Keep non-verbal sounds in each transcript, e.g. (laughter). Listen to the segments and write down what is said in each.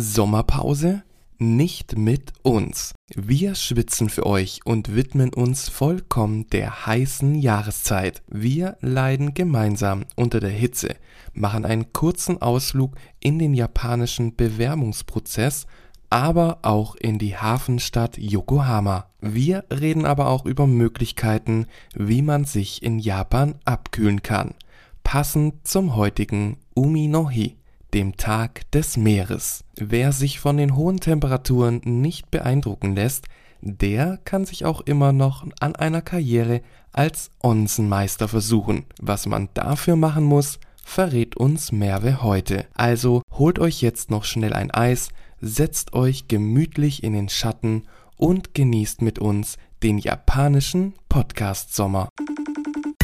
Sommerpause? Nicht mit uns. Wir schwitzen für euch und widmen uns vollkommen der heißen Jahreszeit. Wir leiden gemeinsam unter der Hitze, machen einen kurzen Ausflug in den japanischen Bewerbungsprozess, aber auch in die Hafenstadt Yokohama. Wir reden aber auch über Möglichkeiten, wie man sich in Japan abkühlen kann. Passend zum heutigen Umi no Hi dem Tag des Meeres. Wer sich von den hohen Temperaturen nicht beeindrucken lässt, der kann sich auch immer noch an einer Karriere als Onsenmeister versuchen. Was man dafür machen muss, verrät uns Merve heute. Also holt euch jetzt noch schnell ein Eis, setzt euch gemütlich in den Schatten und genießt mit uns den japanischen Podcast Sommer.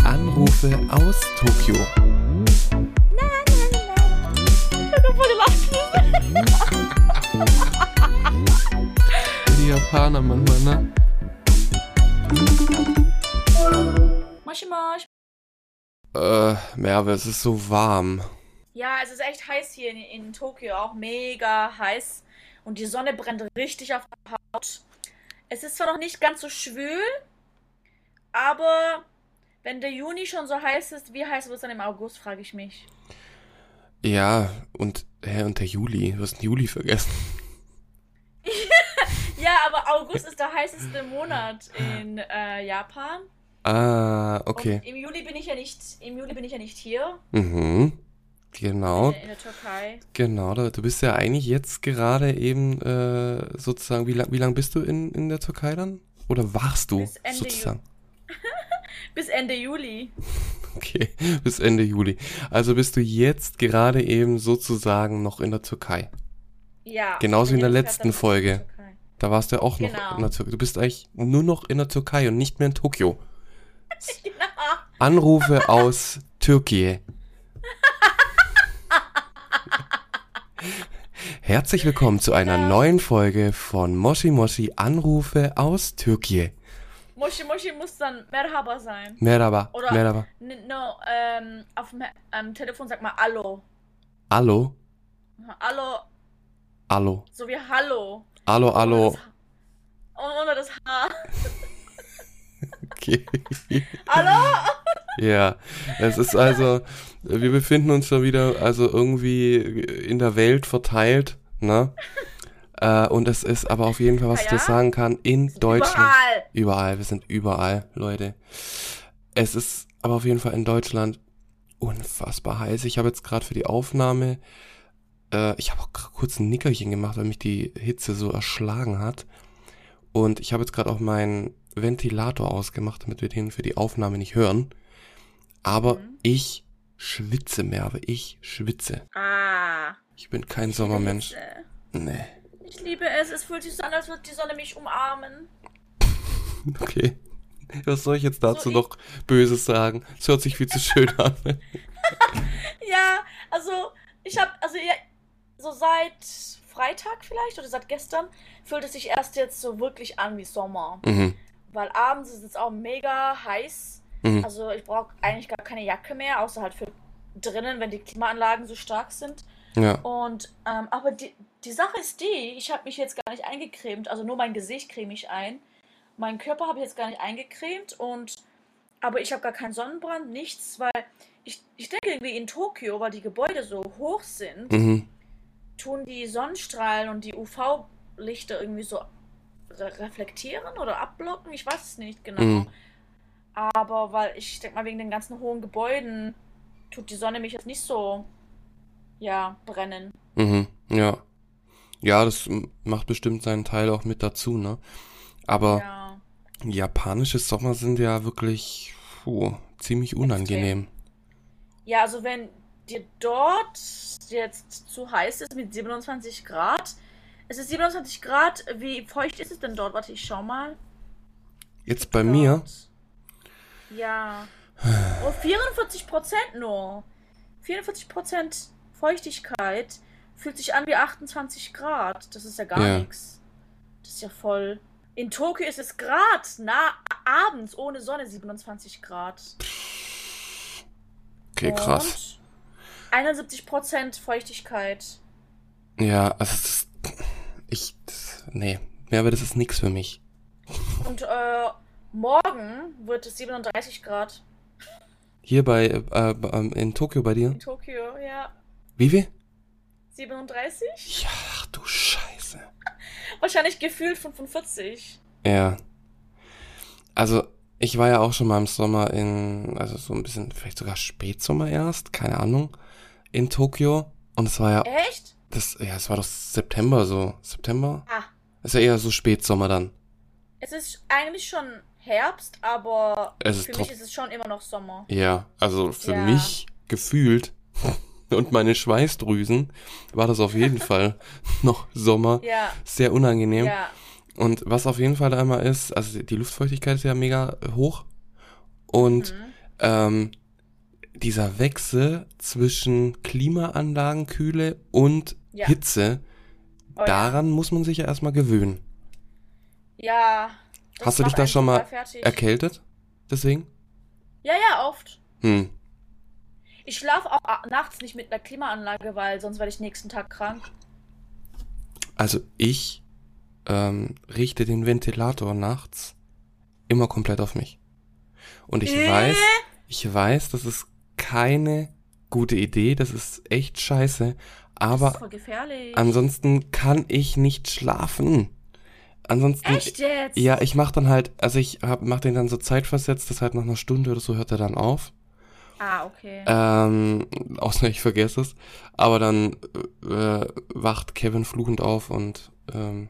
Anrufe aus Tokio. Die Japaner manchmal, ne? Moshi Mosh. Äh, Merve, es ist so warm. Ja, es ist echt heiß hier in, in Tokio, auch mega heiß. Und die Sonne brennt richtig auf der Haut. Es ist zwar noch nicht ganz so schwül, aber wenn der Juni schon so heiß ist, wie heiß wird es dann im August, frage ich mich. Ja, und, hä, und der Juli. Du hast den Juli vergessen. (laughs) Ja, aber August ist der heißeste Monat in äh, Japan. Ah, okay. Und im Juli bin ich ja nicht, im Juli bin ich ja nicht hier. Mhm. Genau. In, in der Türkei. Genau, du bist ja eigentlich jetzt gerade eben äh, sozusagen, wie lang, wie lang bist du in, in der Türkei dann? Oder warst du sozusagen? Bis Ende Juli. (laughs) Okay, bis Ende Juli. Also bist du jetzt gerade eben sozusagen noch in der Türkei. Ja. Genauso wie in der letzten Folge. Da warst du ja auch noch Genau. in der Türkei. Du bist eigentlich nur noch in der Türkei und nicht mehr in Tokio. (laughs) Genau. Anrufe aus Türkei. (laughs) Herzlich willkommen zu einer neuen Folge von Moshi Moshi Anrufe aus Türkei. Moshi Moshi muss dann Merhaba sein. Merhaba, Oder- Merhaba. No, ähm, auf dem ähm, Telefon sag mal Hallo. Hallo, Hallo, hallo, so wie Hallo. hallo, Ohne hallo. das H- Ohne das H. (laughs) Okay. Hallo? Ja, es ist also, wir befinden uns schon wieder also irgendwie in der Welt verteilt, ne? Äh, und es ist aber auf jeden Fall, was ich dir sagen kann, in Deutschland. Überall. Überall, wir sind überall, Leute. Es ist aber auf jeden Fall in Deutschland unfassbar heiß. Ich habe jetzt gerade für die Aufnahme, äh, ich habe auch kurz ein Nickerchen gemacht, weil mich die Hitze so erschlagen hat. Und ich habe jetzt gerade auch meinen Ventilator ausgemacht, damit wir den für die Aufnahme nicht hören. Aber Mhm. ich schwitze, Merve, ich schwitze. Ah. Ich bin kein Sommermensch. Nee. Ich liebe es. Es fühlt sich so an, als würde die Sonne mich umarmen. (laughs) Okay. Was soll ich jetzt dazu So, noch Böses sagen? Es hört sich viel zu schön an. (laughs) (laughs) Ja, also ich habe, also ja, so seit Freitag vielleicht oder seit gestern fühlt es sich erst jetzt so wirklich an wie Sommer. mhm. Weil abends ist es auch mega heiß. Mhm. Also ich brauche eigentlich gar keine Jacke mehr, außer halt für drinnen, wenn die Klimaanlagen so stark sind. Ja. Und, ähm, aber die, die Sache ist die, ich habe mich jetzt gar nicht eingecremt, also nur mein Gesicht creme ich ein. Meinen Körper habe ich jetzt gar nicht eingecremt und, aber ich habe gar keinen Sonnenbrand, nichts, weil ich, ich denke irgendwie in Tokio, weil die Gebäude so hoch sind, Mhm. tun die Sonnenstrahlen und die UV-Lichter irgendwie so re reflektieren oder abblocken, ich weiß es nicht genau. Mhm. Aber weil ich denke mal, wegen den ganzen hohen Gebäuden tut die Sonne mich jetzt nicht so, ja, brennen. Mhm. Ja. Ja, das macht bestimmt seinen Teil auch mit dazu, ne? Aber Ja. japanische Sommer sind ja wirklich puh, ziemlich unangenehm. Ja, also wenn dir dort jetzt zu heiß ist mit 27 Grad, es ist 27 Grad, wie feucht ist es denn dort? Warte, ich schau mal. Jetzt bei mir, Dort. Ja. Oh, 44 Prozent nur. 44 Prozent Feuchtigkeit fühlt sich an wie 28 Grad. Das ist ja gar Ja. nichts. Das ist ja voll. In Tokio ist es Grad, na, abends ohne Sonne 27 Grad. okay, krass. Und 71% Feuchtigkeit. Ja, also das, ich, nee, mehr, aber das ist nix für mich. Und äh, morgen wird es 37 Grad Hier bei, äh, äh, in Tokio bei dir? in Tokio, ja. Wie viel? 37? Ja, ach du Scheiße. (laughs) Wahrscheinlich gefühlt 45. Ja. Also, ich war ja auch schon mal im Sommer in, also so ein bisschen, vielleicht sogar Spätsommer erst, keine Ahnung, in Tokio. Und es war ja, Echt? das, ja, es war doch September so. September? Ah, Ist ja eher so Spätsommer dann. es ist eigentlich schon Herbst, aber Es für mich ist es schon immer noch Sommer. Ja, also für Ja. mich gefühlt und meine Schweißdrüsen war das auf jeden (laughs) Fall noch Sommer. Ja, Sehr unangenehm. ja, Und was auf jeden Fall da immer ist, also die Luftfeuchtigkeit ist ja mega hoch. Und mhm. ähm, dieser Wechsel zwischen Klimaanlagenkühle und Ja. Hitze, Oh daran muss man sich ja erstmal gewöhnen. Ja. Hast du dich da schon mal fertig. Erkältet? Deswegen? Ja, ja, oft. Hm. Ich schlafe auch nachts nicht mit einer Klimaanlage, weil sonst werde ich nächsten Tag krank. Also ich ähm, richte den Ventilator nachts immer komplett auf mich. Und ich Äh? weiß, ich weiß, das ist keine gute Idee, das ist echt scheiße, das ist aber voll gefährlich. ansonsten kann ich nicht schlafen. Ansonsten, Echt jetzt? ja, ich mach dann halt, also ich hab, mach den dann so zeitversetzt, das halt nach einer Stunde oder so hört er dann auf. Ah, okay. Ähm, außer ich vergesse es. Aber dann äh, wacht Kevin fluchend auf und ähm,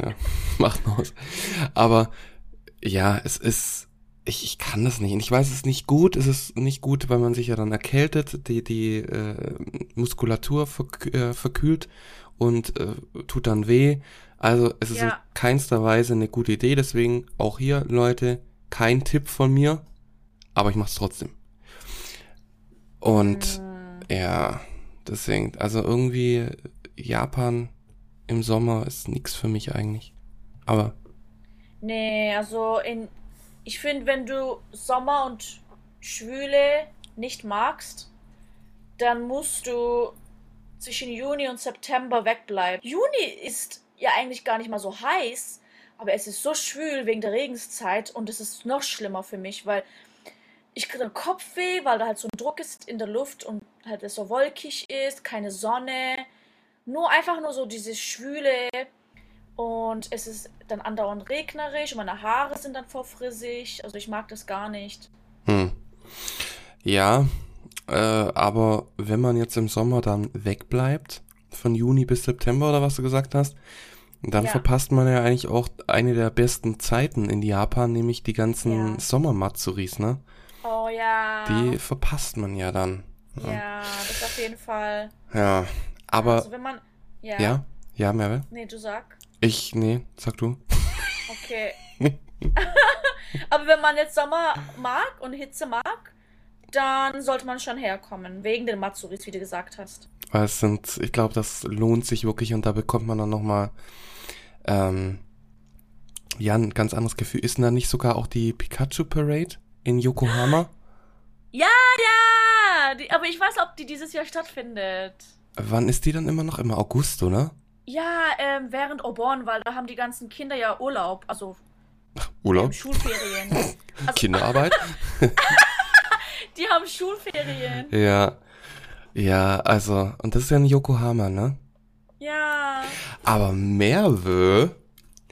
ja, (laughs) macht aus. Aber ja, es ist. Ich, ich kann das nicht. Und ich weiß, es ist nicht gut. Es ist nicht gut, weil man sich ja dann erkältet, die, die äh, Muskulatur verk äh, verkühlt und äh, tut dann weh. Also es ist Ja. in keinster Weise eine gute Idee. Deswegen auch hier, Leute, kein Tipp von mir. Aber ich mach's trotzdem. Und ja, deswegen, also irgendwie Japan im Sommer ist nix für mich eigentlich. Aber Nee, also in. Ich finde, wenn du Sommer und Schwüle nicht magst, dann musst du zwischen Juni und September wegbleiben. Juni ist ja eigentlich gar nicht mal so heiß, aber es ist so schwül wegen der Regenszeit und es ist noch schlimmer für mich, weil ich kriege dann Kopfweh, weil da halt so ein Druck ist in der Luft und halt es so wolkig ist, keine Sonne, nur einfach nur so dieses Schwüle und es ist dann andauernd regnerisch und meine Haare sind dann verfrissig. Also ich mag das gar nicht. hm. Ja, äh, aber wenn man jetzt im Sommer dann wegbleibt, von Juni bis September oder was du gesagt hast, dann Ja. verpasst man ja eigentlich auch eine der besten Zeiten in Japan, nämlich die ganzen Ja. Sommermatsuris, ne? Oh ja. Die verpasst man ja dann. Ja, das auf jeden Fall. Ja, aber Also wenn man. Ja. ja, ja, Merve? Nee, du sag. Ich, nee, sag du. Okay. (laughs) Aber wenn man jetzt Sommer mag und Hitze mag, dann sollte man schon herkommen. Wegen den Matsuris, wie du gesagt hast. Weil es sind, ich glaube, das lohnt sich wirklich und da bekommt man dann nochmal, ähm, ja, ein ganz anderes Gefühl. Ist denn da nicht sogar auch die Pikachu Parade in Yokohama? Ja, ja! Die, aber ich weiß, ob die dieses Jahr stattfindet. Wann ist die dann immer noch? Immer August, oder? Ja, ähm, während Obon, weil da haben die ganzen Kinder ja Urlaub, also Urlaub? Schulferien. Also, (laughs) Kinderarbeit? (laughs) die haben Schulferien. ja. Ja, also, und das ist ja in Yokohama, ne? Ja. Aber Merve,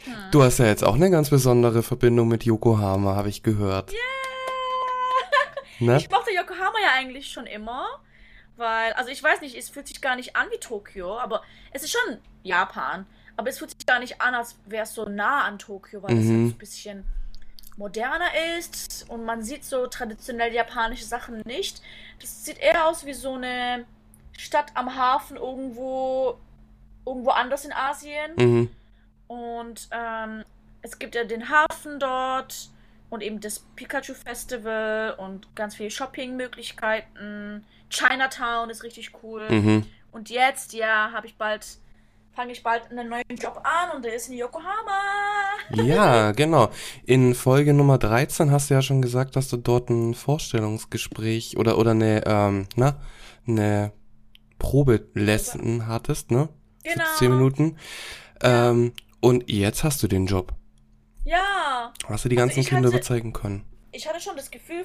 Hm. du hast ja jetzt auch eine ganz besondere Verbindung mit Yokohama, habe ich gehört. Ne? Ich mochte Yokohama ja eigentlich schon immer, weil, also ich weiß nicht, es fühlt sich gar nicht an wie Tokio, aber es ist schon Japan. Aber es fühlt sich gar nicht an, als wäre es so nah an Tokio, weil es Mhm. halt so ein bisschen moderner ist und man sieht so traditionell japanische Sachen nicht. Das sieht eher aus wie so eine Stadt am Hafen irgendwo, irgendwo anders in Asien. Mhm. Und ähm, es gibt ja den Hafen dort und eben das Pikachu Festival und ganz viele Shoppingmöglichkeiten. Chinatown ist richtig cool. Mhm. Und jetzt, ja, habe ich bald, fange ich bald einen neuen Job an und der ist in Yokohama. (laughs) Ja, genau. In Folge Nummer 13 hast du ja schon gesagt, dass du dort ein Vorstellungsgespräch oder, oder eine, ähm, na, eine Probelesson hattest, ne? Genau. Für 10 Minuten. Ähm, und jetzt hast du den Job. Ja, Hast du die also ganzen ich Kinder hatte, überzeugen können? ich hatte schon das Gefühl,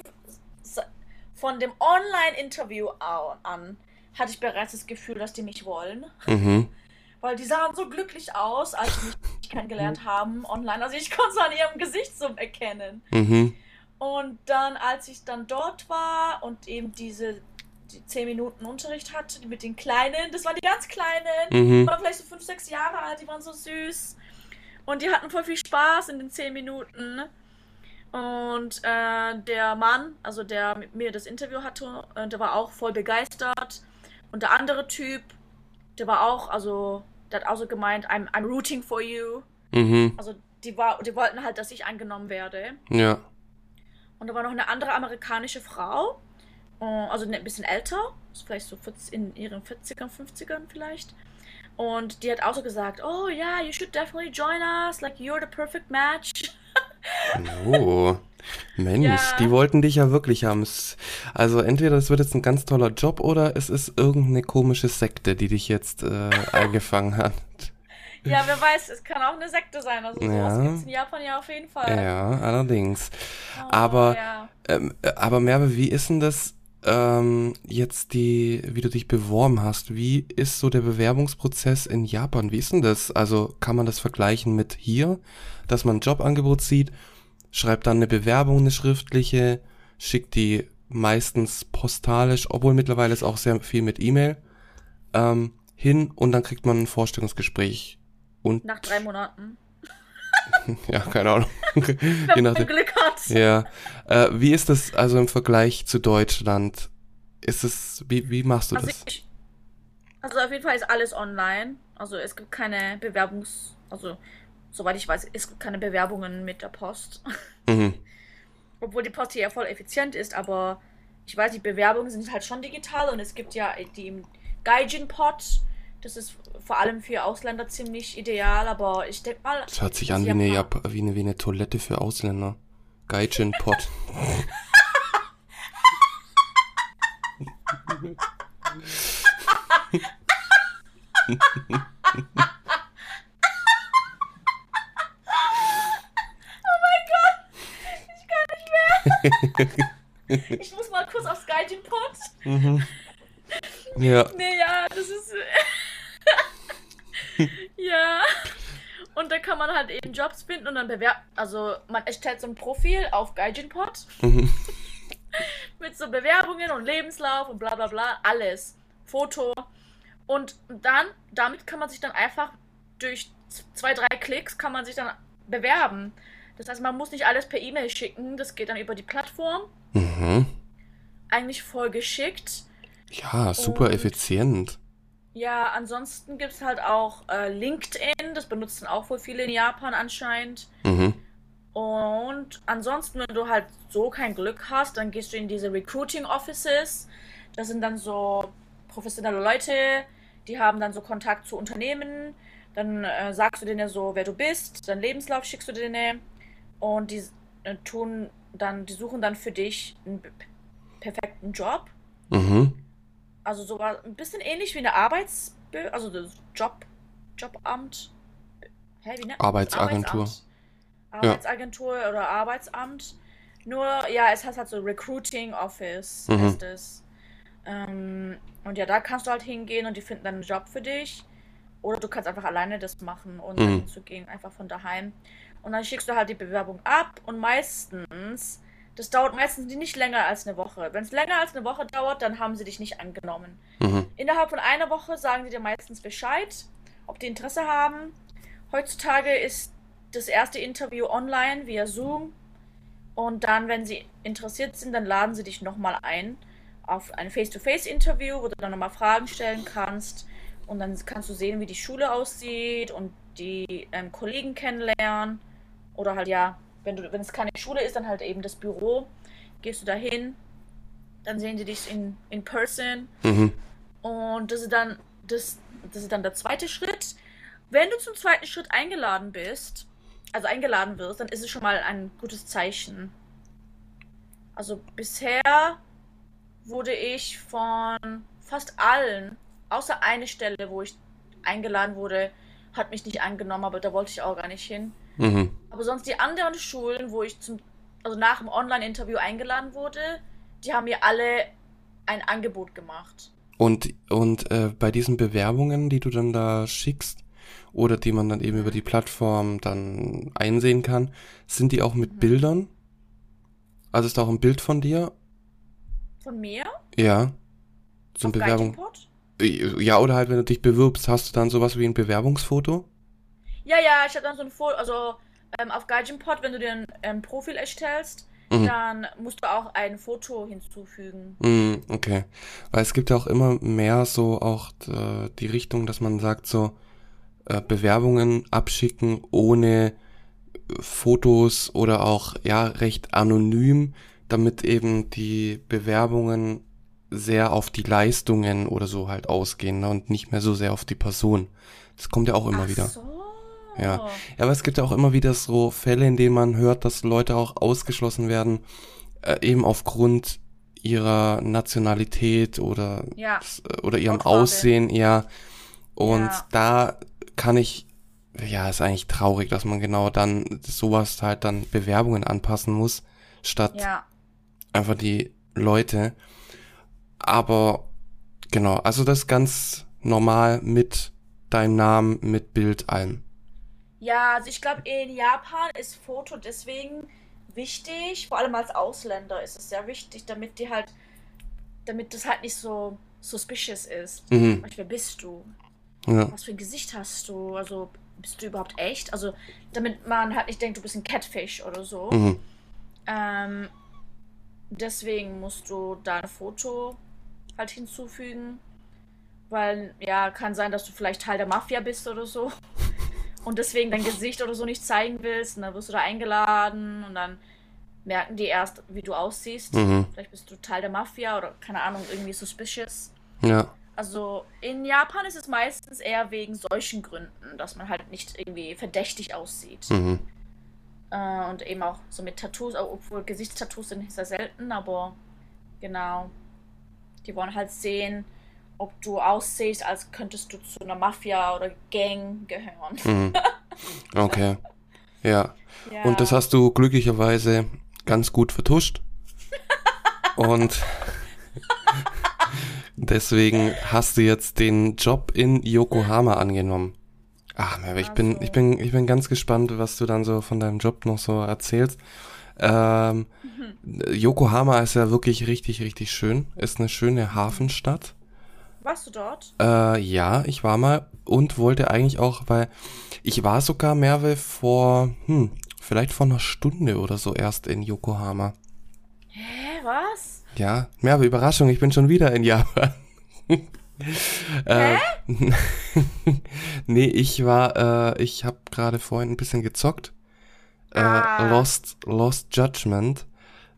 von dem Online-Interview an, hatte ich bereits das Gefühl, dass die mich wollen. Mhm. (laughs) Weil die sahen so glücklich aus, als sie mich (laughs) kennengelernt haben online. Also ich konnte es an ihrem Gesicht so erkennen. Mhm. Und dann, als ich dann dort war und eben diese die 10 Minuten Unterricht hatte mit den Kleinen, das waren die ganz Kleinen, die Mhm. waren vielleicht so 5, 6 Jahre alt, die waren so süß. Und die hatten voll viel Spaß in den 10 Minuten. Und äh, der Mann, also der mit mir das Interview hatte, äh, der war auch voll begeistert. Und der andere Typ, der war auch, also, der hat auch so gemeint, I'm, I'm rooting for you. Mhm. Also, die, war, die wollten halt, dass ich angenommen werde. Ja. Und da war noch eine andere amerikanische Frau, äh, also ein bisschen älter, vielleicht so 40, in ihren 40ern, 50ern vielleicht. Und die hat auch so gesagt, oh ja, yeah, you should definitely join us, like you're the perfect match. Oh. Mensch, Ja. die wollten dich ja wirklich haben. Also entweder es wird jetzt ein ganz toller Job oder es ist irgendeine komische Sekte, die dich jetzt äh, eingefangen hat. Ja, wer weiß, es kann auch eine Sekte sein, also sowas Ja. gibt es in Japan ja auf jeden Fall. Ja, allerdings. Oh, Aber, ja. ähm, äh, aber Merve, wie ist denn das ähm, jetzt die, wie du dich beworben hast? Wie ist so der Bewerbungsprozess in Japan? Wie ist denn das? Also kann man das vergleichen mit hier, dass man ein Jobangebot sieht, schreibt dann eine Bewerbung, eine schriftliche, schickt die meistens postalisch, obwohl mittlerweile ist auch sehr viel mit E-Mail, ähm, hin und dann kriegt man ein Vorstellungsgespräch. Und Nach drei Monaten. (laughs) ja, keine Ahnung. Wenn man. Glück hat. Ja. Äh, wie ist das also im Vergleich zu Deutschland? Ist es, wie, wie machst du Also das? ich, also auf jeden Fall ist alles online. Also es gibt keine Bewerbungs, also soweit ich weiß, es gibt keine Bewerbungen mit der Post. Mhm. (laughs) Obwohl die Post hier ja voll effizient ist, aber ich weiß, die Bewerbungen sind halt schon digital und es gibt ja die im Gaijin-Pod. Das ist vor allem für Ausländer ziemlich ideal, aber ich denke mal. Das hört sich an wie eine, Jap wie eine, wie eine Toilette für Ausländer. Gaijin Pot. Ich kann nicht mehr. (laughs) ich muss mal kurz aufs Gaijin-Pod. mhm. Ja. Nee, ja, das ist. ja. Und da kann man halt eben Jobs finden und dann bewerben. Also, man erstellt so ein Profil auf Gaijinpod Mhm. (laughs) mit so Bewerbungen und Lebenslauf und bla bla bla. Alles. Foto. Und dann, damit kann man sich dann einfach durch zwei, drei Klicks kann man sich dann bewerben. Das heißt, man muss nicht alles per E-Mail schicken. Das geht dann über die Plattform. Mhm. Eigentlich voll geschickt. Ja, super Und- effizient. Ja, ansonsten gibt es halt auch äh, LinkedIn, das benutzen auch wohl viele in Japan anscheinend. Mhm. Und ansonsten, wenn du halt so kein Glück hast, dann gehst du in diese Recruiting Offices. Das sind dann so professionelle Leute, die haben dann so Kontakt zu Unternehmen. Dann äh, sagst du denen so, wer du bist, deinen Lebenslauf schickst du denen und die äh, tun dann, die suchen dann für dich einen perfekten Job. Mhm. Also sogar ein bisschen ähnlich wie eine Arbeits... Also das Job... Jobamt. Hä, wie nennt? Arbeitsagentur. Arbeitsamt. Arbeitsagentur oder Arbeitsamt. Nur, ja, es heißt halt so Recruiting Office, Mhm. heißt es. Ähm, und ja, da kannst du halt hingehen und die finden dann einen Job für dich. Oder du kannst einfach alleine das machen, ohne Mhm. dahin zu gehen, einfach von daheim. Und dann schickst du halt die Bewerbung ab und meistens, das dauert meistens nicht länger als eine Woche. Wenn es länger als eine Woche dauert, dann haben sie dich nicht angenommen. Mhm. Innerhalb von einer Woche sagen sie dir meistens Bescheid, ob die Interesse haben. Heutzutage ist das erste Interview online via Zoom. Und dann, wenn sie interessiert sind, dann laden sie dich nochmal ein auf ein Face-to-Face-Interview, wo du dann nochmal Fragen stellen kannst. Und dann kannst du sehen, wie die Schule aussieht und die ähm, Kollegen kennenlernen. Oder halt ja, wenn, du, wenn es keine Schule ist, dann halt eben das Büro. Gehst du dahin, dann sehen sie dich in, in person. Mhm. Und das ist dann das, das ist dann der zweite Schritt. Wenn du zum zweiten Schritt eingeladen bist, also eingeladen wirst, dann ist es schon mal ein gutes Zeichen. Also bisher wurde ich von fast allen, außer eine Stelle, wo ich eingeladen wurde, hat mich nicht angenommen, aber da wollte ich auch gar nicht hin. Mhm. Aber sonst die anderen Schulen, wo ich zum, also nach dem Online-Interview eingeladen wurde, die haben mir alle ein Angebot gemacht. Und, und äh, bei diesen Bewerbungen, die du dann da schickst oder die man dann eben über die Plattform dann einsehen kann, sind die auch mit Mhm. Bildern? Also ist da auch ein Bild von dir? Von mir? Ja. Zum Auf Bewerbung. Gaijinpot? Ja, oder halt, wenn du dich bewirbst, hast du dann sowas wie ein Bewerbungsfoto? Ja, ja, ich habe dann so ein Foto, also ähm, auf Gaijinpot, wenn du dir ein ähm, Profil erstellst, Mhm. dann musst du auch ein Foto hinzufügen. Mm, okay. Weil es gibt ja auch immer mehr so auch äh, die Richtung, dass man sagt so, äh, Bewerbungen abschicken ohne äh, Fotos oder auch ja recht anonym, damit eben die Bewerbungen sehr auf die Leistungen oder so halt ausgehen ne, und nicht mehr so sehr auf die Person. Das kommt ja auch immer Ach wieder. so. Ja. Ja, aber es gibt ja auch immer wieder so Fälle, in denen man hört, dass Leute auch ausgeschlossen werden, äh, eben aufgrund ihrer Nationalität oder, Ja. oder ihrem Hautfarbe. Aussehen, ja. Und Ja. da kann ich, ja, ist eigentlich traurig, dass man genau dann sowas halt dann Bewerbungen anpassen muss, statt einfach die Leute. Aber genau, also das ist ganz normal mit deinem Namen, mit Bild, allem. Ja, also ich glaube, in Japan ist Foto deswegen wichtig, vor allem als Ausländer ist es sehr wichtig, damit die halt, damit das halt nicht so suspicious ist. Mhm. Wer bist du? Ja. Was für ein Gesicht hast du? Also bist du überhaupt echt? Also damit man halt nicht denkt, du bist ein Catfish oder so. Mhm. Ähm, deswegen musst du da ein Foto halt hinzufügen. Weil, ja, kann sein, dass du vielleicht Teil der Mafia bist oder so. Und deswegen dein Gesicht oder so nicht zeigen willst. Und dann wirst du da eingeladen und dann merken die erst, wie du aussiehst. Mhm. Vielleicht bist du Teil der Mafia oder keine Ahnung, irgendwie suspicious. Ja. Also in Japan ist es meistens eher wegen solchen Gründen, dass man halt nicht irgendwie verdächtig aussieht. Mhm. Äh, und eben auch so mit Tattoos, obwohl Gesichtstattoos sind sehr selten, aber genau. Die wollen halt sehen, ob du aussiehst, als könntest du zu einer Mafia oder Gang gehören. Mhm. (laughs) Okay. Ja. Ja. Und das hast du glücklicherweise ganz gut vertuscht. (laughs) Und deswegen hast du jetzt den Job in Yokohama angenommen. Ach, Merve, ich bin, Also. ich bin, ich bin ganz gespannt, was du dann so von deinem Job noch so erzählst. Ähm, Yokohama ist ja wirklich richtig, richtig schön. Ist eine schöne Hafenstadt. Warst du dort? Äh, ja, ich war mal und wollte eigentlich auch, weil ich war sogar Merve vor, hm, vielleicht vor einer Stunde oder so erst in Yokohama. Hä, was? Ja, Merve, Überraschung, ich bin schon wieder in Japan. äh, (laughs) nee, ich war, äh, ich habe gerade vorhin ein bisschen gezockt. Äh, Ah. Lost, Lost Judgment.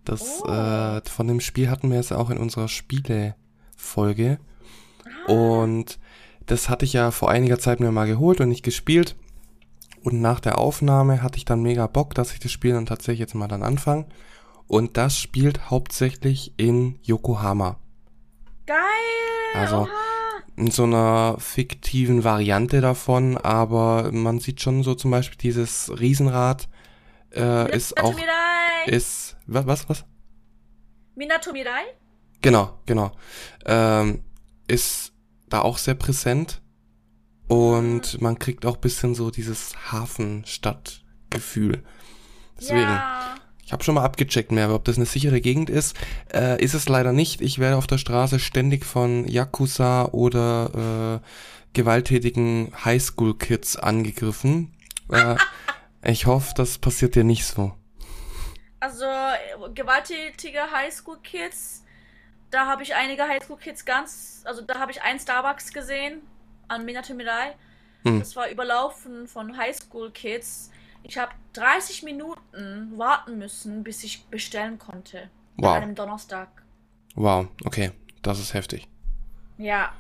Das, Oh. äh, von dem Spiel hatten wir jetzt auch in unserer Spiele-Folge. Ah. Und das hatte ich ja vor einiger Zeit mir mal geholt und nicht gespielt. Und nach der Aufnahme hatte ich dann mega Bock, dass ich das Spiel dann tatsächlich jetzt mal dann anfange. Und das spielt hauptsächlich in Yokohama. Geil! Also- Oha. In so einer fiktiven Variante davon, aber man sieht schon so zum Beispiel dieses Riesenrad äh, ist auch, ist, was, was, was? Minatomirai? Genau, genau. Ähm, ist da auch sehr präsent und man kriegt auch bisschen so dieses Hafenstadtgefühl. Deswegen, Ja. ich habe schon mal abgecheckt, mehr, ob das eine sichere Gegend ist. Äh, ist es leider nicht. Ich werde auf der Straße ständig von Yakuza oder äh, gewalttätigen Highschool-Kids angegriffen. Äh, ich hoffe, das passiert dir nicht so. Also, äh, gewalttätige Highschool-Kids, da habe ich einige Highschool-Kids ganz, also da habe ich einen Starbucks gesehen an Minatomirai. Hm. Das war überlaufen von Highschool-Kids. Ich habe 30 Minuten warten müssen, bis ich bestellen konnte. Wow. An einem Donnerstag. Wow, okay, das ist heftig. Ja.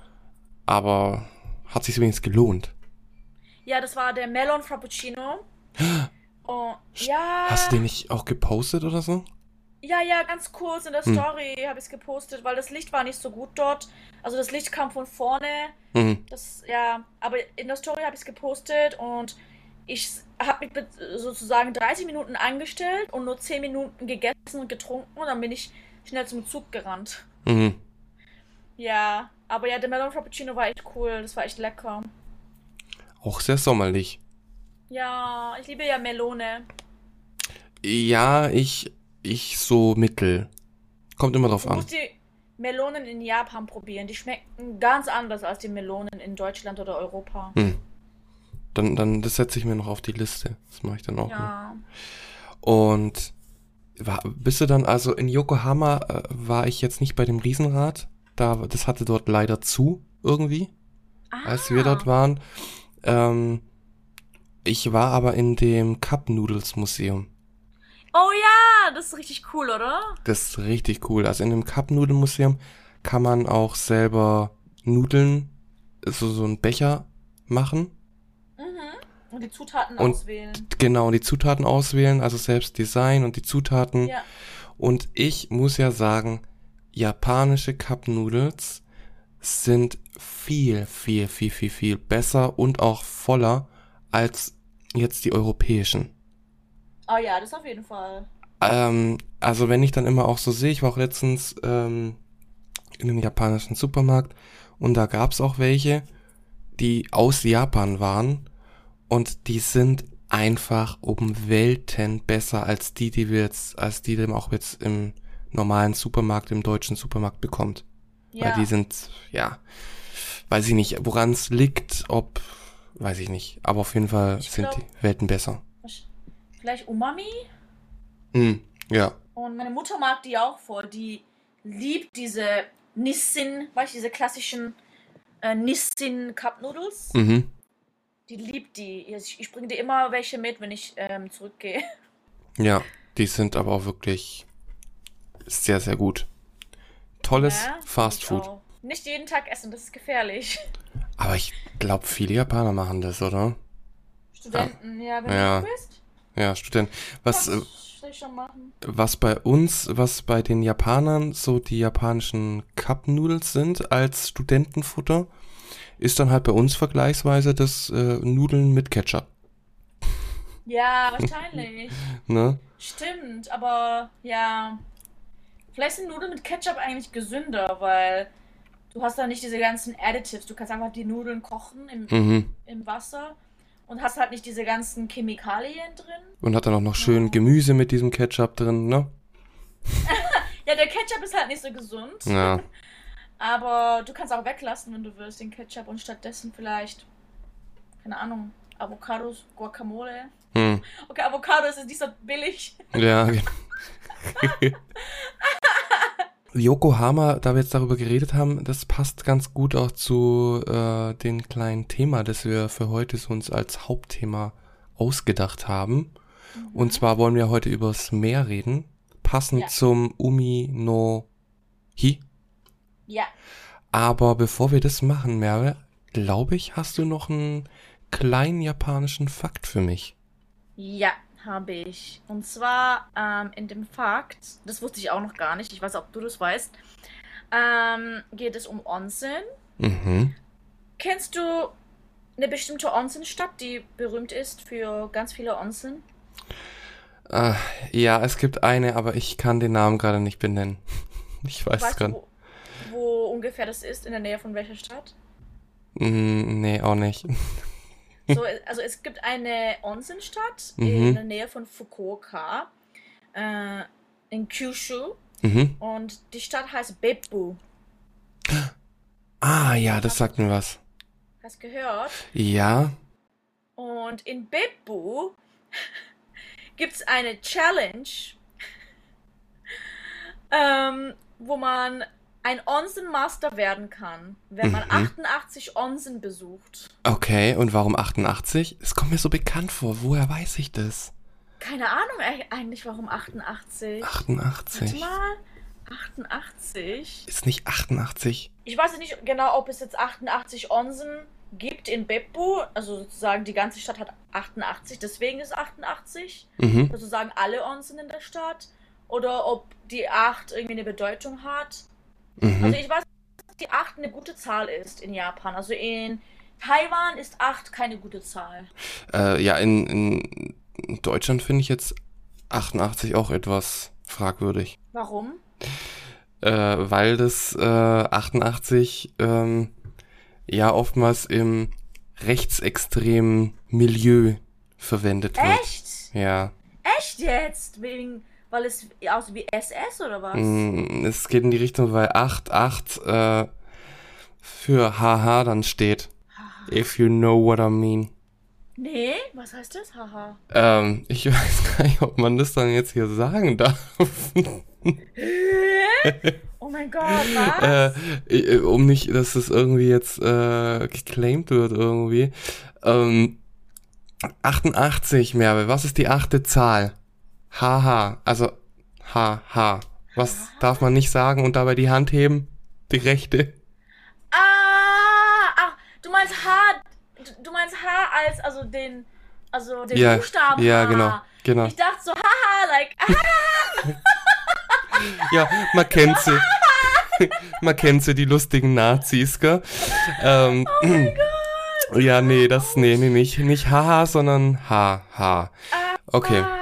Aber hat sich übrigens gelohnt. Ja, das war der Melon Frappuccino. (gasps) Und ja. Hast du den nicht auch gepostet oder so? Ja, ja, ganz kurz in der Hm. Story habe ich es gepostet, weil das Licht war nicht so gut dort. Also das Licht kam von vorne. Mhm. Das, ja, aber in der Story habe ich es gepostet und ich habe mich sozusagen 30 Minuten angestellt und nur 10 Minuten gegessen und getrunken und dann bin ich schnell zum Zug gerannt. Mhm. Ja, aber ja, der Melon Frappuccino war echt cool. Das war echt lecker. Auch sehr sommerlich. Ja, ich liebe ja Melone. Ja, ich, ich so mittel. Kommt immer drauf Du an. musst die Melonen in Japan probieren. Die schmecken ganz anders als die Melonen in Deutschland oder Europa. Hm. Dann, dann, das setze ich mir noch auf die Liste. Das mache ich dann auch. noch. Ja. Und war, bist du dann also in Yokohama äh, war ich jetzt nicht bei dem Riesenrad. Da, das hatte dort leider zu irgendwie, als wir Ah. dort waren. Ähm, ich war aber in dem Cup Noodles Museum. Oh ja, das ist richtig cool, oder? Das ist richtig cool. Also in dem Cup Nudel Museum kann man auch selber Nudeln, so, so einen Becher machen. Mhm. Und die Zutaten Und- auswählen. Genau, die Zutaten auswählen, also selbst Design und die Zutaten. Ja. Und ich muss ja sagen, japanische Cup Noodles sind viel, viel, viel, viel, viel besser und auch voller als jetzt die europäischen. Oh ja, das auf jeden Fall. Ähm, also wenn ich dann immer auch so sehe, ich war auch letztens ähm, in einem japanischen Supermarkt und da gab's auch welche, die aus Japan waren und die sind einfach um Welten besser als die, die wir jetzt, als die, die man auch jetzt im normalen Supermarkt, im deutschen Supermarkt bekommt. Weil Ja. die sind, ja, weiß ich nicht, woran es liegt, ob, weiß ich nicht, aber auf jeden Fall Ich sind glaub- die Welten besser. Vielleicht Umami? Hm, ja. Und meine Mutter mag die auch voll. Die liebt diese Nissin, weißt du, diese klassischen äh, Nissin Cup Noodles. Mhm. Die liebt die. Ich, ich bringe dir immer welche mit, wenn ich ähm, zurückgehe. (laughs) Ja, die sind aber auch wirklich sehr, sehr gut. Tolles Ja, Fast Food. auch. Nicht jeden Tag essen, das ist gefährlich. (laughs) Aber ich glaube, viele Japaner machen das, oder? Studenten, ja, wenn Ja. du bist. Ja, Studenten. Was, äh, was bei uns, was bei den Japanern so die japanischen Cup Noodles sind als Studentenfutter, ist dann halt bei uns vergleichsweise das äh, Nudeln mit Ketchup. Ja, (laughs) wahrscheinlich. Ne? Stimmt, aber ja. Vielleicht sind Nudeln mit Ketchup eigentlich gesünder, weil du hast da nicht diese ganzen Additives. Du kannst einfach die Nudeln kochen im, Mhm. im Wasser und hast halt nicht diese ganzen Chemikalien drin. Und hat dann auch noch schön. Gemüse mit diesem Ketchup drin, ne? (laughs) Ja, der Ketchup ist halt nicht so gesund. Ja. (laughs) Aber du kannst auch weglassen, wenn du willst, den Ketchup und stattdessen vielleicht, keine Ahnung, Avocados, Guacamole. Hm. Okay, Avocados ist nicht so billig. Ja, (laughs) genau. Yokohama, da wir jetzt darüber geredet haben, das passt ganz gut auch zu äh, dem kleinen Thema, das wir für heute so uns als Hauptthema ausgedacht haben. Und zwar wollen wir heute übers Meer reden, passend Ja. zum Umi no Hi. Ja, Aber bevor wir das machen, Merve, glaube ich, hast du noch einen kleinen japanischen Fakt für mich. ja, habe ich. Und zwar ähm, in dem Fakt, das wusste ich auch noch gar nicht, ich weiß, ob du das weißt, ähm, geht es um Onsen. Mhm. Kennst du eine bestimmte Onsen-Stadt, die berühmt ist für ganz viele Onsen? Äh, ja, es gibt eine, aber ich kann den Namen gerade nicht benennen. (laughs) Ich weiß weißt gerade. du, wo, wo ungefähr das ist, in der Nähe von welcher Stadt? Mm, nee, auch nicht. (laughs) So, also es gibt eine Onsen-Stadt Mhm. in der Nähe von Fukuoka, äh, in Kyushu. Mhm. Und die Stadt heißt Beppu. Ah, ja, das sagt mir was. Hast gehört? Ja. Und in Beppu (laughs) gibt es eine Challenge, (laughs) ähm, wo man ein Onsen-Master werden kann, wenn man Mhm. 88 Onsen besucht. Okay, und warum 88? Es kommt mir so bekannt vor. Woher weiß ich das? Keine Ahnung eigentlich, warum 88. Warte 88. mal. 88. Ist nicht 88? Ich weiß nicht genau, ob es jetzt 88 Onsen gibt in Beppu. Also sozusagen die ganze Stadt hat 88, deswegen ist 88. Mhm. sozusagen alle Onsen in der Stadt. oder ob die 8 irgendwie eine Bedeutung hat. Mhm. Also ich weiß, dass die 8 eine gute Zahl ist in Japan. Also in Taiwan ist 8 keine gute Zahl. Äh, ja, in, in Deutschland finde ich jetzt 88 auch etwas fragwürdig. Warum? Äh, weil das äh, 88 ähm, ja oftmals im rechtsextremen Milieu verwendet wird. Echt? Ja. Echt jetzt? Wegen, weil es aussieht wie SS oder was? Mm, Es geht in die Richtung, weil 88 äh, für haha dann steht. If you know what I mean. Nee, was heißt das? Haha. Ähm, ich (laughs) weiß gar nicht, ob man das dann jetzt hier sagen darf. Oh mein Gott, was? äh, um nicht, dass es irgendwie jetzt äh, geclaimed wird irgendwie. Ähm, 88, Merve, was ist die achte Zahl? Haha, also haha. Was darf man nicht sagen und dabei die Hand heben? Die rechte? ah, ach, du meinst H, du- meinst H als, also den, also den Ja, Buchstaben ja, H. genau, genau. Ich dachte so, haha, like, (laughs) ah, Ja, man kennt sie. (laughs) man kennt sie, die lustigen Nazis, gell? Ähm, Ja, nee, das, nee, nee, nicht, nicht haha, sondern haha. Okay, ah.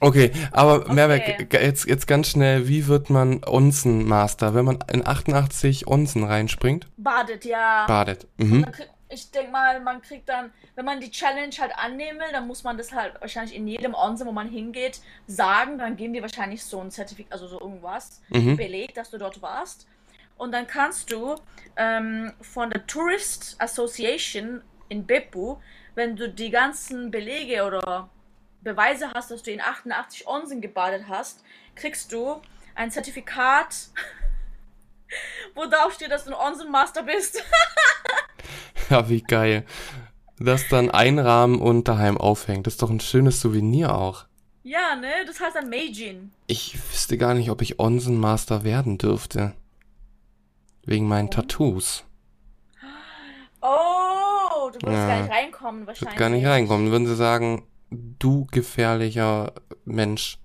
Okay, aber Okay. g- jetzt, jetzt ganz schnell, wie wird man Onsen-Master, wenn man in 88 Onsen reinspringt? Badet, ja. Badet. Mhm. Krieg, ich denke mal, man kriegt dann, wenn man die Challenge halt annehmen will, dann muss man das halt wahrscheinlich in jedem Onsen, wo man hingeht, sagen. Dann geben die wahrscheinlich so ein Zertifikat, also so irgendwas, Mhm. Beleg, dass du dort warst. Und dann kannst du ähm, von der Tourist Association in Beppu, wenn du die ganzen Belege oder Beweise hast, dass du in 88 Onsen gebadet hast, kriegst du ein Zertifikat, (laughs) wo drauf steht, dass du ein Onsen-Master bist. (laughs) Ja, wie geil. Das dann einrahmen und daheim aufhängt. Das ist doch ein schönes Souvenir auch. Ja, ne? Das heißt dann Meijin. Ich wüsste gar nicht, ob ich Onsen-Master werden dürfte. Wegen meinen? Oh, Tattoos. du würdest Ja. gar nicht reinkommen Ich wahrscheinlich. würde gar nicht reinkommen. Würden sie sagen, du gefährlicher Mensch,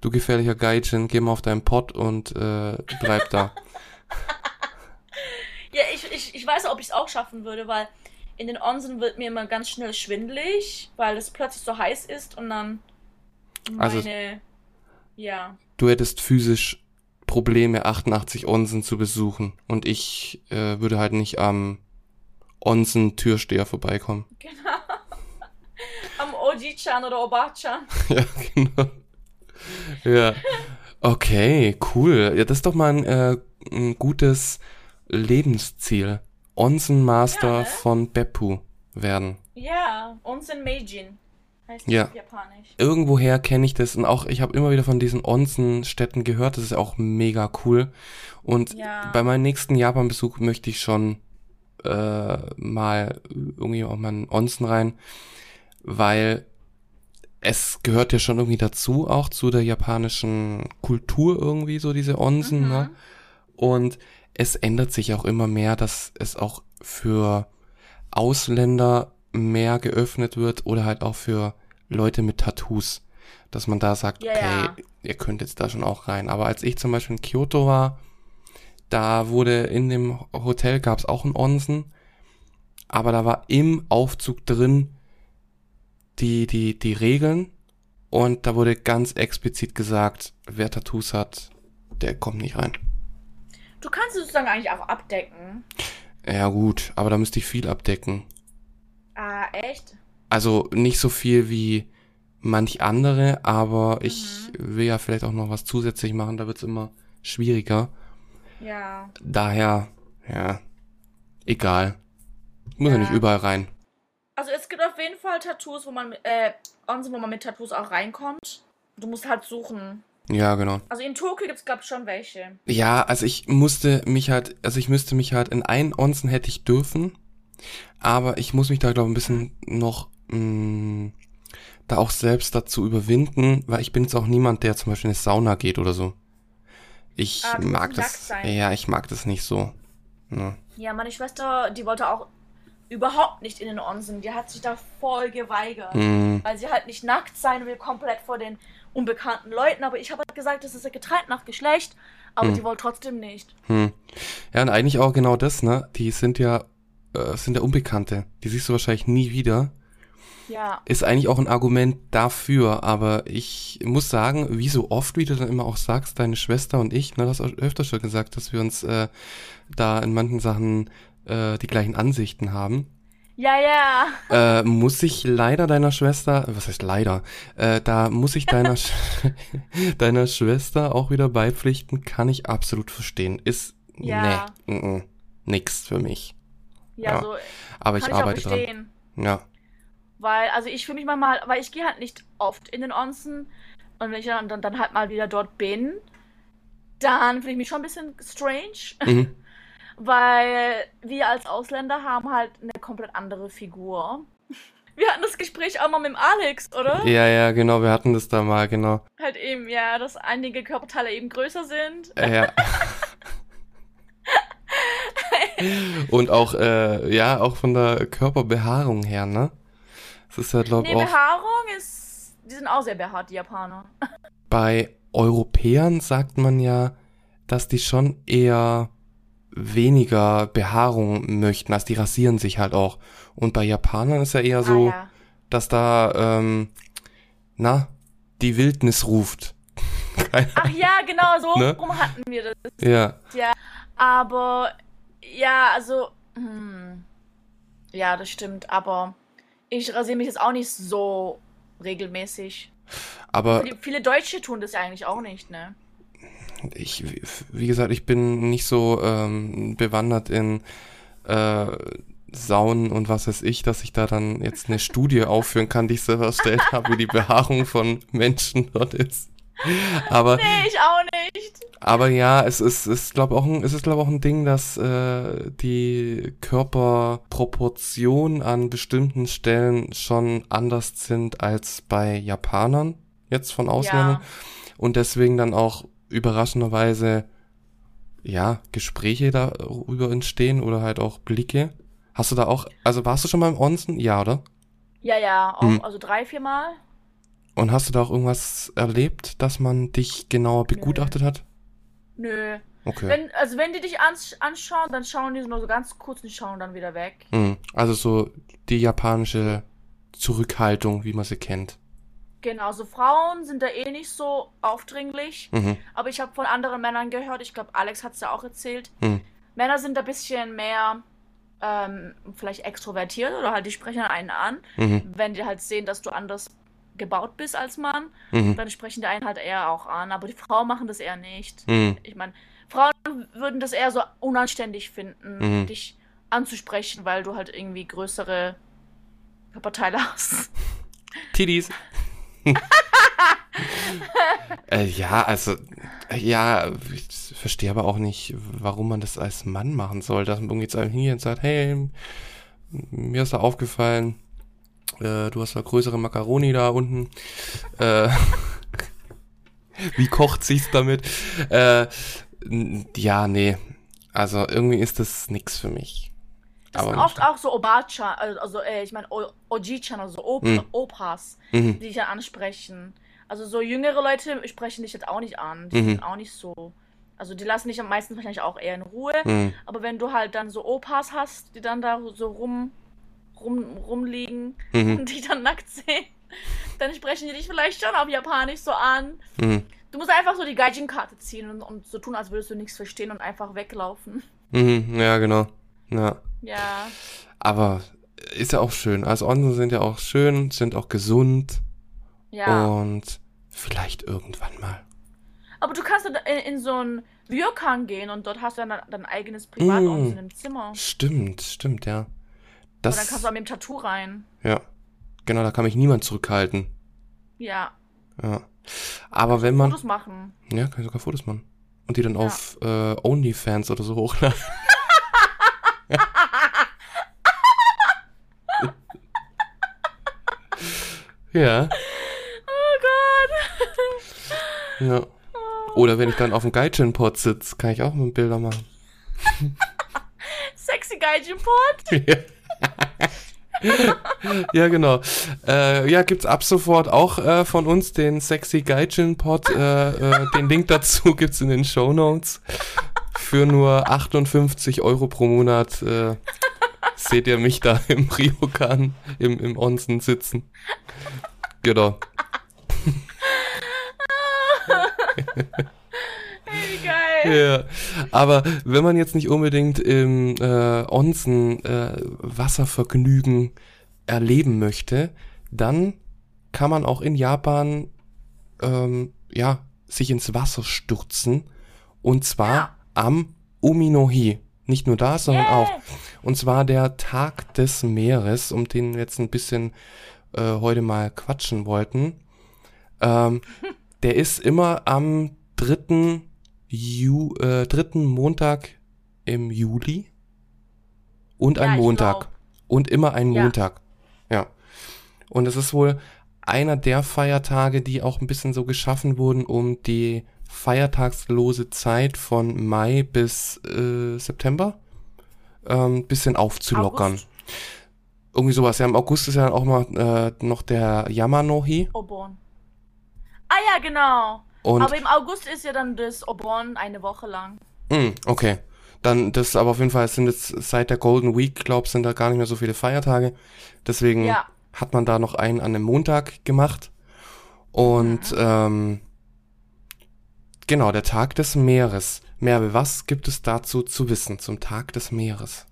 du gefährlicher Gaijin, geh mal auf deinen Pott und äh, bleib da. (laughs) Ja, ich, ich, ich weiß, ob ich es auch schaffen würde, weil in den Onsen wird mir immer ganz schnell schwindelig, weil es plötzlich so heiß ist und dann Also- meine, ja. Du hättest physisch Probleme, 88 Onsen zu besuchen. Und ich äh, würde halt nicht am Onsen-Türsteher vorbeikommen. Genau. Oji-chan oder Oba-chan. (laughs) ja, genau. Ja. Okay, cool. Ja, das ist doch mal ein, äh, ein gutes Lebensziel. Onsen-Master Ja, ne? von Beppu werden. Ja, Onsen Meijin. Heißt das Ja. Japanisch. Irgendwoher kenne ich das und auch ich habe immer wieder von diesen Onsen-Städten gehört. Das ist auch mega cool. Und Ja. bei meinem nächsten Japan-Besuch möchte ich schon äh, mal irgendwie auch mal in Onsen rein, weil es gehört ja schon irgendwie dazu, auch zu der japanischen Kultur irgendwie, so diese Onsen, Mhm. ne? Und es ändert sich auch immer mehr, dass es auch für Ausländer mehr geöffnet wird oder halt auch für Leute mit Tattoos, dass man da sagt, Ja, okay, ihr könnt jetzt da schon auch rein. Aber als ich zum Beispiel in Kyoto war, da wurde in dem Hotel gab es auch ein Onsen, aber da war im Aufzug drin die, die, die Regeln und da wurde ganz explizit gesagt, wer Tattoos hat, der kommt nicht rein. Du kannst es sozusagen eigentlich auch abdecken. Ja gut, aber da müsste ich viel abdecken. Ah, echt? Also nicht so viel wie manch andere, aber ich Mhm. will ja vielleicht auch noch was zusätzlich machen, da wird's immer schwieriger. Ja. Daher, ja, egal. Muss ja, Ja. nicht überall rein. Also es gibt auf jeden Fall Tattoos, wo man, äh, Onsen, wo man mit Tattoos auch reinkommt. Du musst halt suchen. Ja, genau. Also in Tokio gibt's glaube ich schon welche. Ja, also ich musste mich halt, also ich müsste mich halt in einen Onsen hätte ich dürfen, aber ich muss mich da glaube ich ein bisschen noch mh, da auch selbst dazu überwinden, weil ich bin jetzt auch niemand, der zum Beispiel in eine Sauna geht oder so. Ich Ah, mag das, ja, ich mag das nicht so. ne? Ja. Ja, meine Schwester, die wollte auch überhaupt nicht in den Onsen. Die hat sich da voll geweigert. Mm, Weil sie halt nicht nackt sein will, komplett vor den unbekannten Leuten. Aber ich habe halt gesagt, das ist ja getrennt nach Geschlecht. Aber Hm. die wollte trotzdem nicht. hm. Ja, und eigentlich auch genau das, ne? Die sind ja, äh, sind ja Unbekannte. Die siehst du wahrscheinlich nie wieder. Ja. Ist eigentlich auch ein Argument dafür, aber ich muss sagen, wie so oft, wie du dann immer auch sagst, deine Schwester und ich, ne, das hast du öfter schon gesagt, dass wir uns äh, da in manchen Sachen äh, die gleichen Ansichten haben. Ja, ja. Äh, muss ich leider deiner Schwester, was heißt leider, äh, da muss ich deiner, (laughs) Sch (laughs) deiner Schwester auch wieder beipflichten, kann ich absolut verstehen. Ist, Ja. nee, nix für mich. Ja, Ja, so Aber ich ich auch arbeite dran. verstehen. Ja. Weil, also ich fühle mich manchmal, weil ich gehe halt nicht oft in den Onsen. Und wenn ich dann, dann, dann halt mal wieder dort bin, dann finde ich mich schon ein bisschen strange. Mhm. (laughs) Weil wir als Ausländer haben halt eine komplett andere Figur. Wir hatten das Gespräch auch mal mit dem Alex, oder? Ja, ja, genau, wir hatten das da mal, genau. Halt eben, ja, dass einige Körperteile eben größer sind. Äh, Ja. (laughs) Und auch, äh, ja, auch von der Körperbehaarung her, ne? Es ist ja, glaube Nee, auch Behaarung ist. Die sind auch sehr behaart, die Japaner. (laughs) bei Europäern sagt man ja, dass die schon eher weniger Behaarung möchten, als die rasieren sich halt auch. Und bei Japanern ist ja eher so, ah, ja. dass da, ähm, na, die Wildnis ruft. (laughs) Ach ja, genau, so Ne? rum hatten wir das. Ja, Aber ja, also hm, ja, das stimmt. Aber ich rasiere mich jetzt auch nicht so regelmäßig. aber Viele, viele Deutsche tun das ja eigentlich auch nicht, ne? ich, wie gesagt, ich bin nicht so ähm, bewandert in äh, Saunen und was weiß ich, dass ich da dann jetzt eine Studie (laughs) aufführen kann, die ich selber erstellt habe, wie die Behaarung von Menschen dort ist. (laughs) Aber, Nee, ich auch nicht. aber ja, es ist, ist glaube auch ein, es ist glaube auch ein Ding, dass äh, die Körperproportionen an bestimmten Stellen schon anders sind als bei Japanern jetzt von Ausländern Ja. und deswegen dann auch überraschenderweise ja Gespräche darüber entstehen oder halt auch Blicke. Hast du da auch, also warst du schon mal im Onsen? Ja, oder? Ja, ja, auch, Hm. also drei, vier Mal. Und hast du da auch irgendwas erlebt, dass man dich genauer begutachtet hat? Nö. Okay. Wenn, also wenn die dich ans anschauen, dann schauen die nur so ganz kurz und schauen dann wieder weg. Hm, Also so die japanische Zurückhaltung, wie man sie kennt. Genau, so Frauen sind da eh nicht so aufdringlich. Mhm. Aber ich habe von anderen Männern gehört, ich glaube, Alex hat es ja auch erzählt. Mhm. Männer sind da ein bisschen mehr ähm, vielleicht extrovertiert oder halt die sprechen einen an. Mhm. Wenn die halt sehen, dass du anders gebaut bist als Mann, Mhm. dann sprechen die einen halt eher auch an. Aber die Frauen machen das eher nicht. Mhm. Ich meine, Frauen würden das eher so unanständig finden, Mhm. dich anzusprechen, weil du halt irgendwie größere Körperteile hast. Tiddies. (laughs) äh, ja, also, äh, ja, ich verstehe aber auch nicht, warum man das als Mann machen soll, dass man irgendwie jetzt einfach hingeht und sagt, hey, mir ist da aufgefallen, äh, du hast da größere Macaroni da unten. Äh, (laughs) wie kocht sich's damit? Äh, ja, nee. Also irgendwie ist das nix für mich. Das Aber sind oft auch so Obacha, also, also äh, ich meine Ojichan, also Op Mhm. Opas, Mhm. die dich ja ansprechen. Also so jüngere Leute sprechen dich jetzt auch nicht an. Die Mhm. sind auch nicht so. Also die lassen dich am meisten wahrscheinlich auch eher in Ruhe. Mhm. Aber wenn du halt dann so Opas hast, die dann da so rum, rum rumliegen Mhm. (laughs) und dich dann nackt sehen, dann sprechen die dich vielleicht schon auf Japanisch so an. Mhm. Du musst einfach so die Gaijin-Karte ziehen und, und so tun, als würdest du nichts verstehen und einfach weglaufen. Mhm. Ja, genau. Ja. Ja. Aber ist ja auch schön. Also Onsen sind ja auch schön, sind auch gesund Ja. und vielleicht irgendwann mal. Aber du kannst in, in so ein Ryokan gehen und dort hast du dann dein eigenes Privatonsen Mm. im Zimmer. Stimmt, stimmt, ja. Und Das, dann kannst du auch mit dem Tattoo rein. ja. Genau, da kann mich niemand zurückhalten. Ja. Ja. Aber wenn man, Fotos machen. ja, kann ich sogar Fotos machen. Und die dann Ja. auf äh, OnlyFans oder so hochladen. (laughs) ja, Oh Gott. ja. Oder wenn ich dann auf dem Gaijin-Pod sitze, kann ich auch mit Bilder machen. (laughs) Sexy Gaijin-Port. (laughs) Ja. (laughs) ja, genau. Äh, ja, gibt's ab sofort auch äh, von uns den Sexy Gaijin Pod. Äh, äh, den Link dazu (laughs) gibt's in den Show Notes. Für nur 58 Euro pro Monat äh, seht ihr mich da im Ryokan, im, im Onsen sitzen. Genau. (laughs) (laughs) Ja, aber wenn man jetzt nicht unbedingt im äh, Onsen äh, Wasservergnügen erleben möchte, dann kann man auch in Japan ähm, ja sich ins Wasser stürzen und zwar Ja. am Uminohi. Nicht nur da, sondern Yay. auch. Und zwar der Tag des Meeres, um den wir jetzt ein bisschen äh, heute mal quatschen wollten. Ähm, (laughs) der ist immer am dritten, Ju äh, dritten Montag im Juli und ein Ja, ich Montag. Und immer ein Ja. Montag. Ja. Und es ist wohl einer der Feiertage, die auch ein bisschen so geschaffen wurden, um die feiertagslose Zeit von Mai bis äh, September ähm, ein bisschen aufzulockern. August. Irgendwie sowas. Ja, im August ist ja auch mal äh, noch der Yamanohi. Obon. Ah ja, genau. Und aber im August ist ja dann das Obon eine Woche lang. Mm, okay. Dann, das aber auf jeden Fall sind jetzt seit der Golden Week, glaub, sind da gar nicht mehr so viele Feiertage. Deswegen Ja. hat man da noch einen an einem Montag gemacht. Und ähm, genau, der Tag des Meeres. Merve, was gibt es dazu zu wissen zum Tag des Meeres?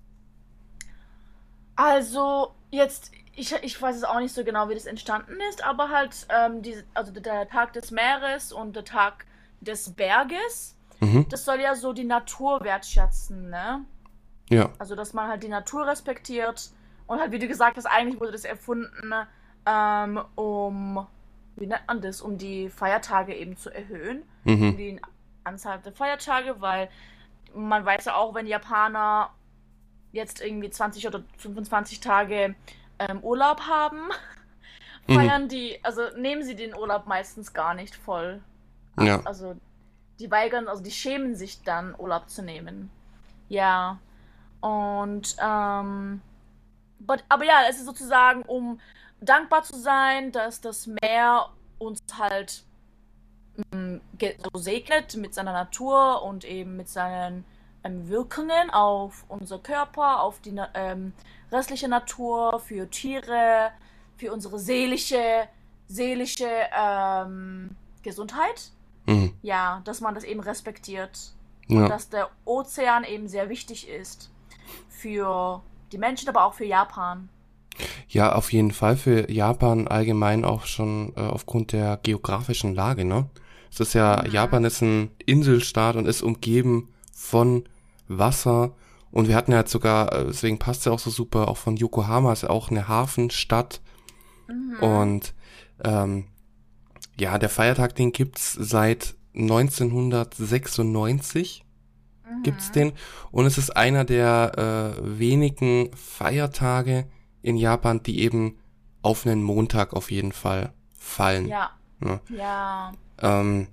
Also, jetzt, ich, ich weiß es auch nicht so genau, wie das entstanden ist, aber halt, ähm, die, also der Tag des Meeres und der Tag des Berges, Mhm. das soll ja so die Natur wertschätzen, ne? Ja. Also, dass man halt die Natur respektiert und halt, wie du gesagt hast, eigentlich wurde das erfunden, ähm, um, wie nennt man das, um die Feiertage eben zu erhöhen. Mhm. die Anzahl der Feiertage, weil man weiß ja auch, wenn Japaner jetzt irgendwie 20 oder 25 Tage ähm, Urlaub haben, Mhm. feiern die, also nehmen sie den Urlaub meistens gar nicht voll. Ja. Also die weigern, also die schämen sich dann, Urlaub zu nehmen. Ja. Und, ähm, but, aber ja, es ist sozusagen, um dankbar zu sein, dass das Meer uns halt mm, so segnet mit seiner Natur und eben mit seinen ähm, Wirkungen auf unser Körper, auf die ähm, restliche Natur, für Tiere, für unsere seelische, seelische ähm, Gesundheit. Mhm. Ja, dass man das eben respektiert. Ja. Dass der Ozean eben sehr wichtig ist für die Menschen, aber auch für Japan. ja, auf jeden Fall für Japan allgemein auch schon äh, aufgrund der geografischen Lage, ne? Es ist ja, Mhm. Japan ist ein Inselstaat und ist umgeben von Wasser. Und wir hatten ja jetzt sogar, äh, deswegen passt es ja auch so super, auch von Yokohama ist ja auch eine Hafenstadt. Mhm. Und ähm, ja, der Feiertag, den gibt's seit 1996 Mhm. gibt's den. Und es ist einer der äh, wenigen Feiertage in Japan, die eben auf einen Montag auf jeden Fall fallen. Ja, Ja. ja. Ähm,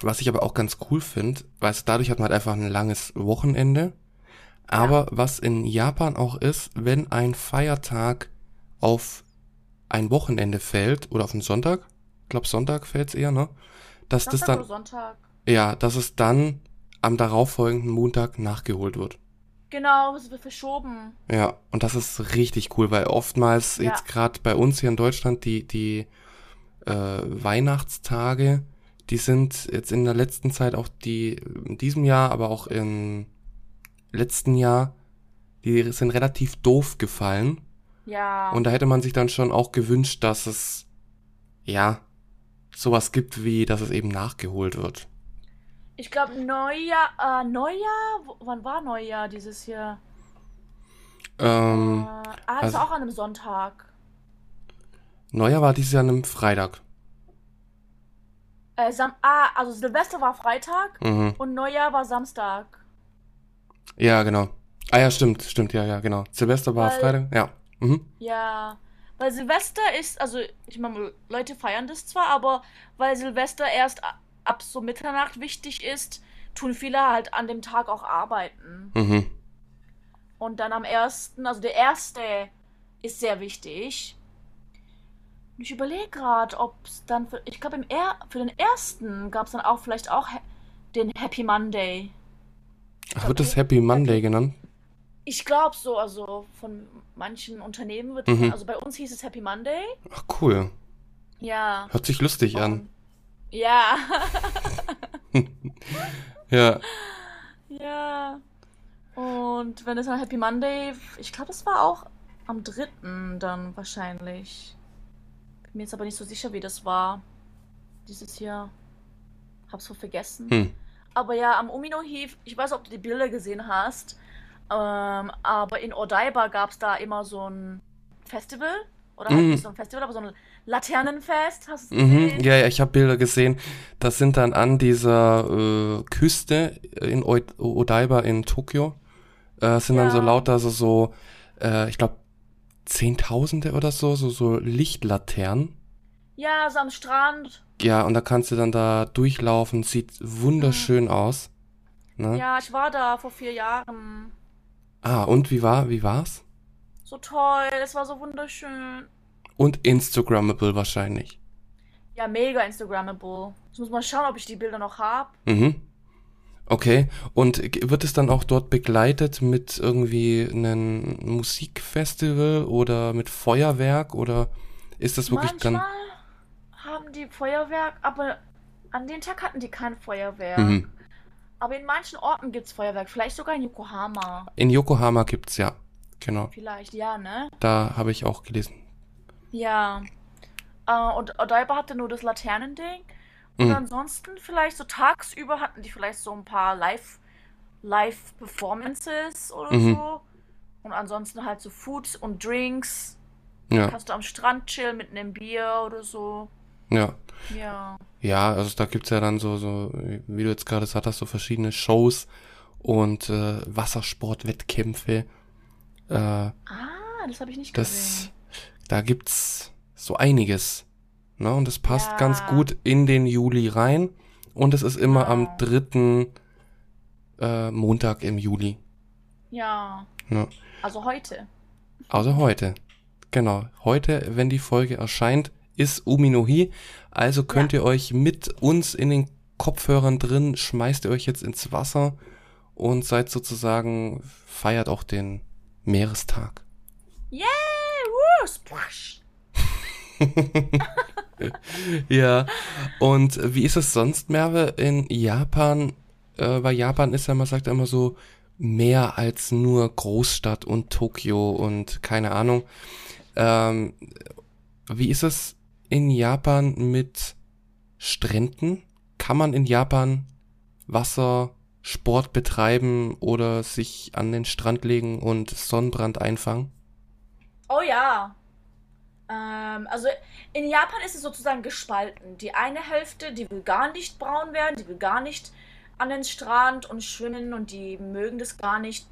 was ich aber auch ganz cool finde, weil dadurch hat man halt einfach ein langes Wochenende. Aber was in Japan auch ist, wenn ein Feiertag auf ein Wochenende fällt oder auf einen Sonntag, ich glaube Sonntag fällt's eher, ne? Dass das Samstag dann, Sonntag. ja, dass es dann am darauffolgenden Montag nachgeholt wird. Genau, es wird verschoben. Ja, und das ist richtig cool, weil oftmals Ja. jetzt gerade bei uns hier in Deutschland die, die äh, Weihnachtstage, die sind jetzt in der letzten Zeit auch die, in diesem Jahr, aber auch im letzten Jahr, die sind relativ doof gefallen. Ja. Und da hätte man sich dann schon auch gewünscht, dass es, ja, sowas gibt, wie, dass es eben nachgeholt wird. ich glaube, Neujahr, äh, Neujahr? Wann war Neujahr dieses Jahr? Ähm, äh, ah, es also- war auch an einem Sonntag. Neujahr war dieses Jahr an einem Freitag. Äh, Sam ah, also Silvester war Freitag Mhm. und Neujahr war Samstag. Ja, genau. Ah ja, stimmt, stimmt, ja, ja, genau. Silvester war Weil- Freitag, ja. Mhm. Ja, weil Silvester ist, also ich meine, Leute feiern das zwar, aber weil Silvester erst ab so Mitternacht wichtig ist, tun viele halt an dem Tag auch arbeiten. Mhm. Und dann am ersten, also der erste ist sehr wichtig. Und ich überlege gerade, ob es dann für, ich glaube, im für den ersten gab es dann auch vielleicht auch den Happy Monday. Ach, wird das Happy Monday genannt? Ich glaube so, also von manchen Unternehmen wird, Mhm. also bei uns hieß es Happy Monday. Ach, cool. Ja. Hört sich lustig an. Und, ja. (laughs) Ja. ja. Und wenn es dann Happy Monday, ich glaube, es war auch am dritten dann wahrscheinlich. Bin mir jetzt aber nicht so sicher, wie das war. Dieses Jahr. Hab's so vergessen. Hm. Aber ja, am Umino Heath, ich weiß, ob du die Bilder gesehen hast, ähm, aber in Odaiba gab es da immer so ein Festival. Oder halt Mhm. nicht so ein Festival, aber so ein Laternenfest. Hast du es Mhm. gesehen? Ja, ja, ich habe Bilder gesehen. Das sind dann an dieser äh, Küste in O- Odaiba in Tokio. Äh, sind dann so Ja. lauter so, so äh, ich glaube, Zehntausende oder so, so, so Lichtlaternen. Ja, so am Strand. Ja, und da kannst du dann da durchlaufen. Sieht wunderschön aus. Ne? Ja, ich war da vor vier Jahren. Ah, und wie war, wie war's? So toll, es war so wunderschön. Und Instagrammable wahrscheinlich. Ja, mega Instagrammable. Ich muss mal schauen, ob ich die Bilder noch habe. Mhm. Okay. Und wird es dann auch dort begleitet mit irgendwie einem Musikfestival oder mit Feuerwerk oder ist das wirklich dann? Haben die Feuerwerk, aber an dem Tag hatten die kein Feuerwerk. Mhm. Aber in manchen Orten gibt's Feuerwerk. Vielleicht sogar in Yokohama. In Yokohama gibt's ja. Genau. Vielleicht, ja, ne? Da habe ich auch gelesen. Ja. Äh, und Odaiba hatte nur das Laternending. Und Mhm. ansonsten vielleicht so tagsüber hatten die vielleicht so ein paar Live, Live-Performances oder Mhm. so. Und ansonsten halt so Foods und Drinks. Ja, Kannst du am Strand chillen mit einem Bier oder so. Ja. Ja. Ja, also da gibt's ja dann so, so, wie du jetzt gerade gesagt hast, so verschiedene Shows und äh, Wassersportwettkämpfe. Äh, Ah, das habe ich nicht das, gesehen. da gibt's so einiges. Ne? Und das passt Ja. ganz gut in den Juli rein. Und es ist immer am Genau. dritten äh, Montag im Juli. Ja. Ne? Also heute. Also heute. Genau. Heute, wenn die Folge erscheint, ist Uminohi. Also könnt ihr euch mit uns in den Kopfhörern drin, schmeißt ihr euch jetzt ins Wasser und seid sozusagen, feiert auch den Meerestag. Yay! Woo! Splash! (laughs) Ja, und wie ist es sonst, Merve, in Japan? Äh, bei Japan ist ja, man sagt ja immer so, mehr als nur Großstadt und Tokio und keine Ahnung. Ähm, wie ist es in Japan mit Stränden? Kann man in Japan Wassersport betreiben oder sich an den Strand legen und Sonnenbrand einfangen? Oh ja. Ähm, also in Japan ist es sozusagen gespalten. Die eine Hälfte, die will gar nicht braun werden, die will gar nicht an den Strand und schwimmen und die mögen das gar nicht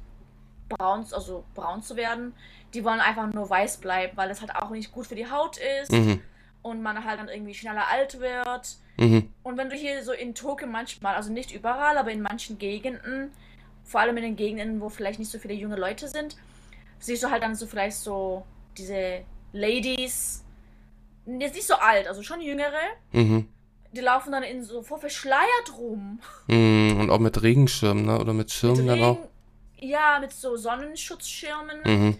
braun, also braun zu werden. Die wollen einfach nur weiß bleiben, weil das halt auch nicht gut für die Haut ist Mhm, und man halt dann irgendwie schneller alt wird. mhm, Und wenn du hier so in Tokio manchmal, also nicht überall, aber in manchen Gegenden, vor allem in den Gegenden, wo vielleicht nicht so viele junge Leute sind, siehst du halt dann so vielleicht so diese Ladies, jetzt nicht so alt, also schon jüngere, mhm. die laufen dann in so voll verschleiert rum. Mm, Und auch mit Regenschirmen, ne? Oder mit Schirmen Mit dann auch. Regen, ja, mit so Sonnenschutzschirmen. Mhm.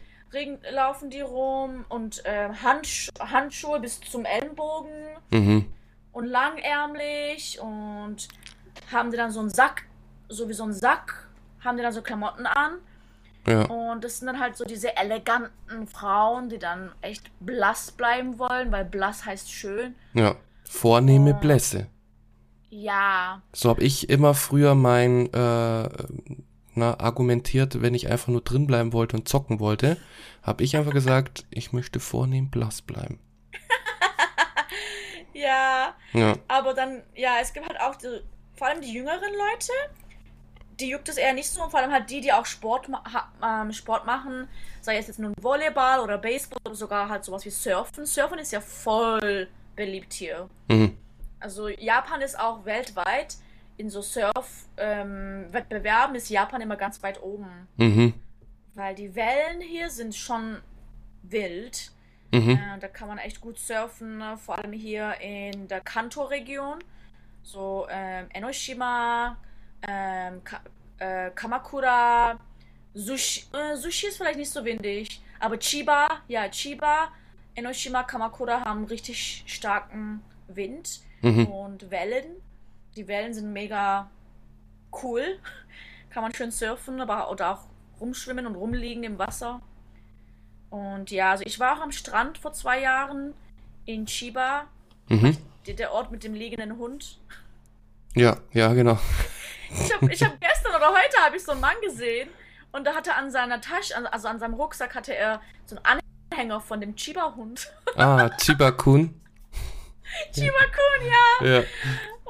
Laufen die rum und äh, Handsch Handschuhe bis zum Ellenbogen. Mhm. und langärmlich und haben die dann so einen Sack, so wie so einen Sack, haben die dann so Klamotten an. Ja. Und das sind dann halt so diese eleganten Frauen, die dann echt blass bleiben wollen, weil blass heißt schön. Ja. Vornehme Oh. Blässe. Ja, So habe ich immer früher mein äh, na, argumentiert, wenn ich einfach nur drin bleiben wollte und zocken wollte, habe ich einfach gesagt, ich möchte vornehm blass bleiben. (laughs) ja, Ja. aber dann, ja, es gibt halt auch die, vor allem die jüngeren Leute, die juckt es eher nicht so, und vor allem halt die, die auch Sport, ma ähm, Sport machen, sei es jetzt nun Volleyball oder Baseball oder sogar halt sowas wie Surfen. Surfen ist ja voll beliebt hier. Mhm. Also Japan ist auch weltweit in so Surf-Wettbewerben ist Japan immer ganz weit oben. Mhm. weil die Wellen hier sind schon wild. Mhm. Äh, da kann man echt gut surfen, ne? vor allem hier in der Kanto-Region. So ähm, Enoshima, ähm, Ka äh, Kamakura, Sushi, äh, Sushi ist vielleicht nicht so windig, aber Chiba, ja, Chiba, Enoshima, Kamakura haben richtig starken Wind Mhm. und Wellen. Die Wellen sind mega cool. (laughs) Kann man schön surfen, aber oder auch rumschwimmen und rumliegen im Wasser. Und ja, also ich war auch am Strand vor zwei Jahren in Chiba, Mhm. der der Ort mit dem liegenden Hund. Ja, ja, genau. Ich habe ich hab gestern oder heute habe ich so einen Mann gesehen und da hatte an seiner Tasche, also an seinem Rucksack hatte er so einen Anhänger von dem Chiba-Hund. Ah, Chiba-kun. (laughs) Chiba-Kun, ja. Ja,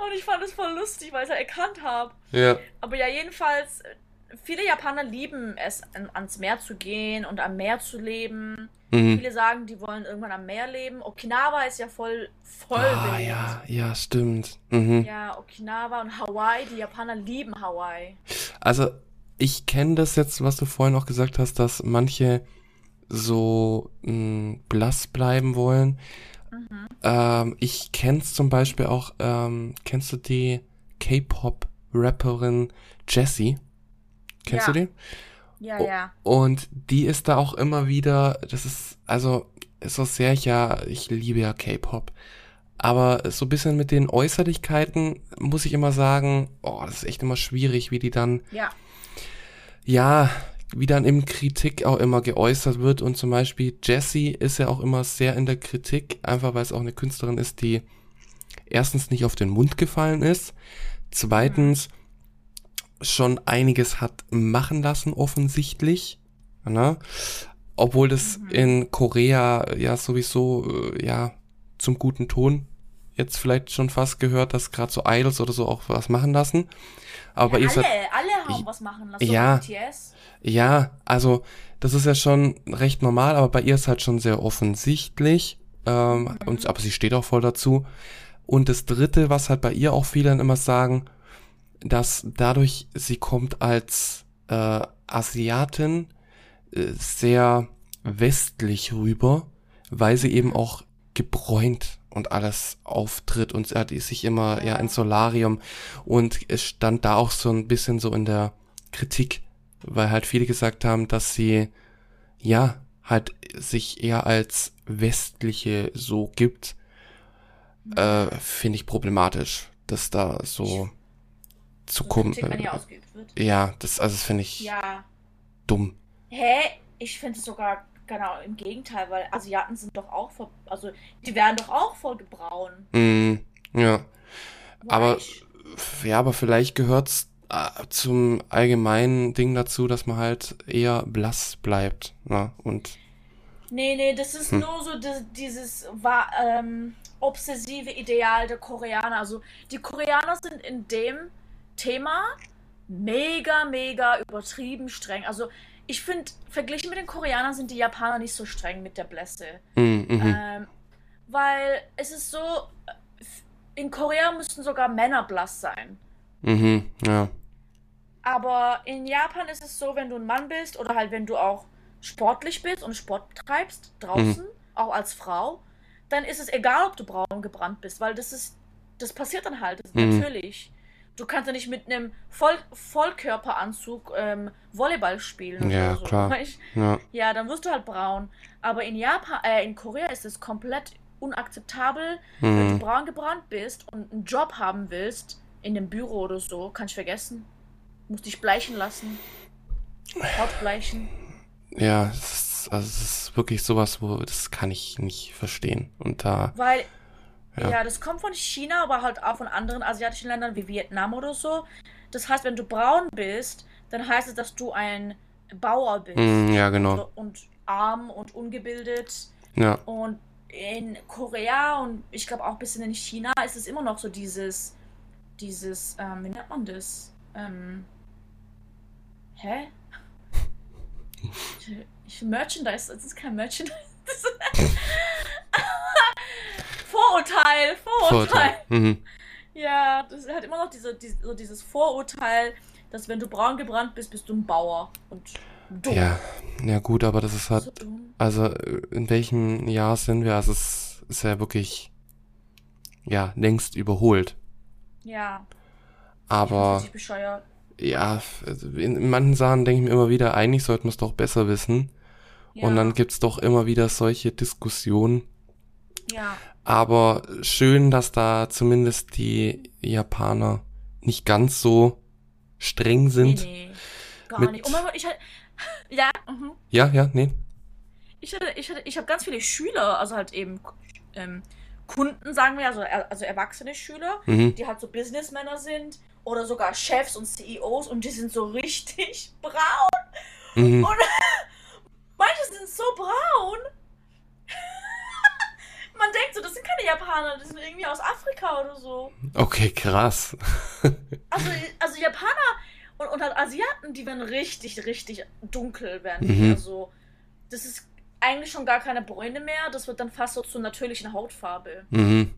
Und ich fand es voll lustig, weil ich es erkannt habe. ja. Aber ja, jedenfalls, äh, viele Japaner lieben es, an, ans Meer zu gehen und am Meer zu leben. Mhm. Viele sagen, die wollen irgendwann am Meer leben. Okinawa ist ja voll, voll Ah, beliebt. ja, ja, stimmt. Mhm. Ja, Okinawa und Hawaii, die Japaner lieben Hawaii. Also, ich kenne das jetzt, was du vorhin auch gesagt hast, dass manche so mh, blass bleiben wollen. Mhm. Ähm, ich kenn's zum Beispiel auch, ähm, kennst du die K-Pop-Rapperin Jessie? Kennst Ja. du die? Ja, ja. Und die ist da auch immer wieder, das ist, also, so sehr ich ja, ich liebe ja K-Pop. Aber so ein bisschen mit den Äußerlichkeiten muss ich immer sagen, oh, das ist echt immer schwierig, wie die dann, Ja. ja, wie dann im Kritik auch immer geäußert wird. Und zum Beispiel Jessie ist ja auch immer sehr in der Kritik, einfach weil es auch eine Künstlerin ist, die erstens nicht auf den Mund gefallen ist, zweitens schon einiges hat machen lassen, offensichtlich. Ne? Obwohl das Mhm. in Korea ja sowieso äh, ja zum guten Ton jetzt vielleicht schon fast gehört, dass gerade so Idols oder so auch was machen lassen. Aber ja ihr seid alle, alle haben was machen lassen. Ja. BTS. ja, also das ist ja schon recht normal, aber bei ihr ist halt schon sehr offensichtlich. Ähm, und, aber sie steht auch voll dazu. Und das Dritte, was halt bei ihr auch viele dann immer sagen, dass dadurch sie kommt als äh, Asiatin äh, sehr westlich rüber, weil sie eben auch gebräunt und alles auftritt und sie hat sich immer ja, ins Solarium und es stand da auch so ein bisschen so in der Kritik, weil halt viele gesagt haben, dass sie ja halt sich eher als westliche so gibt, äh, finde ich problematisch, dass da so zu kommen. Äh, ja, das also das finde ich Ja. dumm. Hä? Ich finde es sogar genau im Gegenteil, weil Asiaten sind doch auch voll, also die werden doch auch voll gebraun. Mm, ja, Aber- ja, aber vielleicht gehört's äh, zum allgemeinen Ding dazu, dass man halt eher blass bleibt, ne? Und Nee, nee, das ist Hm. nur so di- dieses ähm, obsessive Ideal der Koreaner. Also die Koreaner sind in dem Thema mega, mega übertrieben streng. Also ich finde, verglichen mit den Koreanern sind die Japaner nicht so streng mit der Blässe. mm, mhm. Ähm, weil es ist so, äh, in Korea müssten sogar Männer blass sein. Mhm, ja. Aber in Japan ist es so, wenn du ein Mann bist oder halt wenn du auch sportlich bist und Sport betreibst, draußen, auch als Frau, dann ist es egal, ob du braun gebrannt bist, weil das ist, das passiert dann halt, das Mhm. natürlich. Du kannst ja nicht mit einem Voll Vollkörperanzug ähm, Volleyball spielen Ja, oder so. klar. (laughs) Ja, Ja, dann wirst du halt braun. Aber in Japan, äh, in Korea ist es komplett unakzeptabel, wenn du mhm. braun gebrannt bist und einen Job haben willst, in einem Büro oder so, kannst du vergessen. Musst dich bleichen lassen. Haut bleichen. ja, es ist, also es ist wirklich sowas, wo das kann ich nicht verstehen. Und da, Weil, Ja. ja. das kommt von China, aber halt auch von anderen asiatischen Ländern wie Vietnam oder so. Das heißt, wenn du braun bist, dann heißt es, dass du ein Bauer bist. mm, ja, genau. So, Und arm und ungebildet. Ja, Und in Korea und ich glaube auch ein bisschen in China ist es immer noch so dieses, dieses, ähm, wie nennt man das? Ähm, hä? (laughs) Ich, ich, Merchandise, das ist kein Merchandise. (laughs) Vorurteil, Vorurteil. Vorurteil. Mhm. Ja, das hat immer noch diese, diese, dieses Vorurteil, dass wenn du braun gebrannt bist, bist du ein Bauer. Und Dumm. Ja, ja gut, aber das ist halt, also äh, in welchem Jahr sind wir? Also es ist ja wirklich, ja, längst überholt. Ja, Aber ja, also in, in manchen Sachen denke ich mir immer wieder, eigentlich sollten wir es doch besser wissen. Und dann Ja, gibt's doch immer wieder solche Diskussionen. ja. Aber schön, dass da zumindest die Japaner nicht ganz so streng Nee, sind. nee. Gar Mit- nicht. Und man, ich hatte, (laughs) ja, mhm. Ja, ja, nee. Ich hatte, ich hatte, ich habe ganz viele Schüler, also halt eben ähm, Kunden, sagen wir, also, also erwachsene Schüler, Mhm. die halt so Businessmänner sind oder sogar Chefs und CEOs und die sind so richtig (laughs) braun. Mhm. Und (laughs) manche sind so braun. Man denkt so, das sind keine Japaner, das sind irgendwie aus Afrika oder so. Okay, krass. (laughs) Also, also Japaner und, und halt Asiaten, die werden richtig, richtig dunkel werden. Mhm. Also, das ist eigentlich schon gar keine Bräune mehr. Das wird dann fast so zur natürlichen Hautfarbe. Mhm.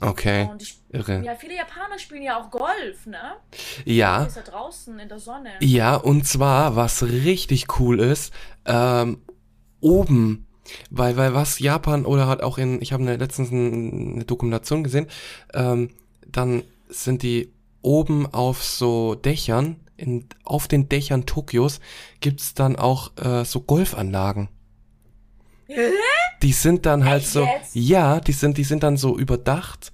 Okay, Und ich, irre. ja, viele Japaner spielen ja auch Golf, ne? Ja, Ist ja draußen in der Sonne. ja, und zwar, was richtig cool ist, ähm, oben, weil, weil was Japan oder halt auch in, ich habe eine, letztens ein- eine Dokumentation gesehen, ähm, dann sind die oben auf so Dächern, in, auf den Dächern Tokios gibt's dann auch äh, so Golfanlagen. Die sind dann halt so, ja, die sind, die sind dann so überdacht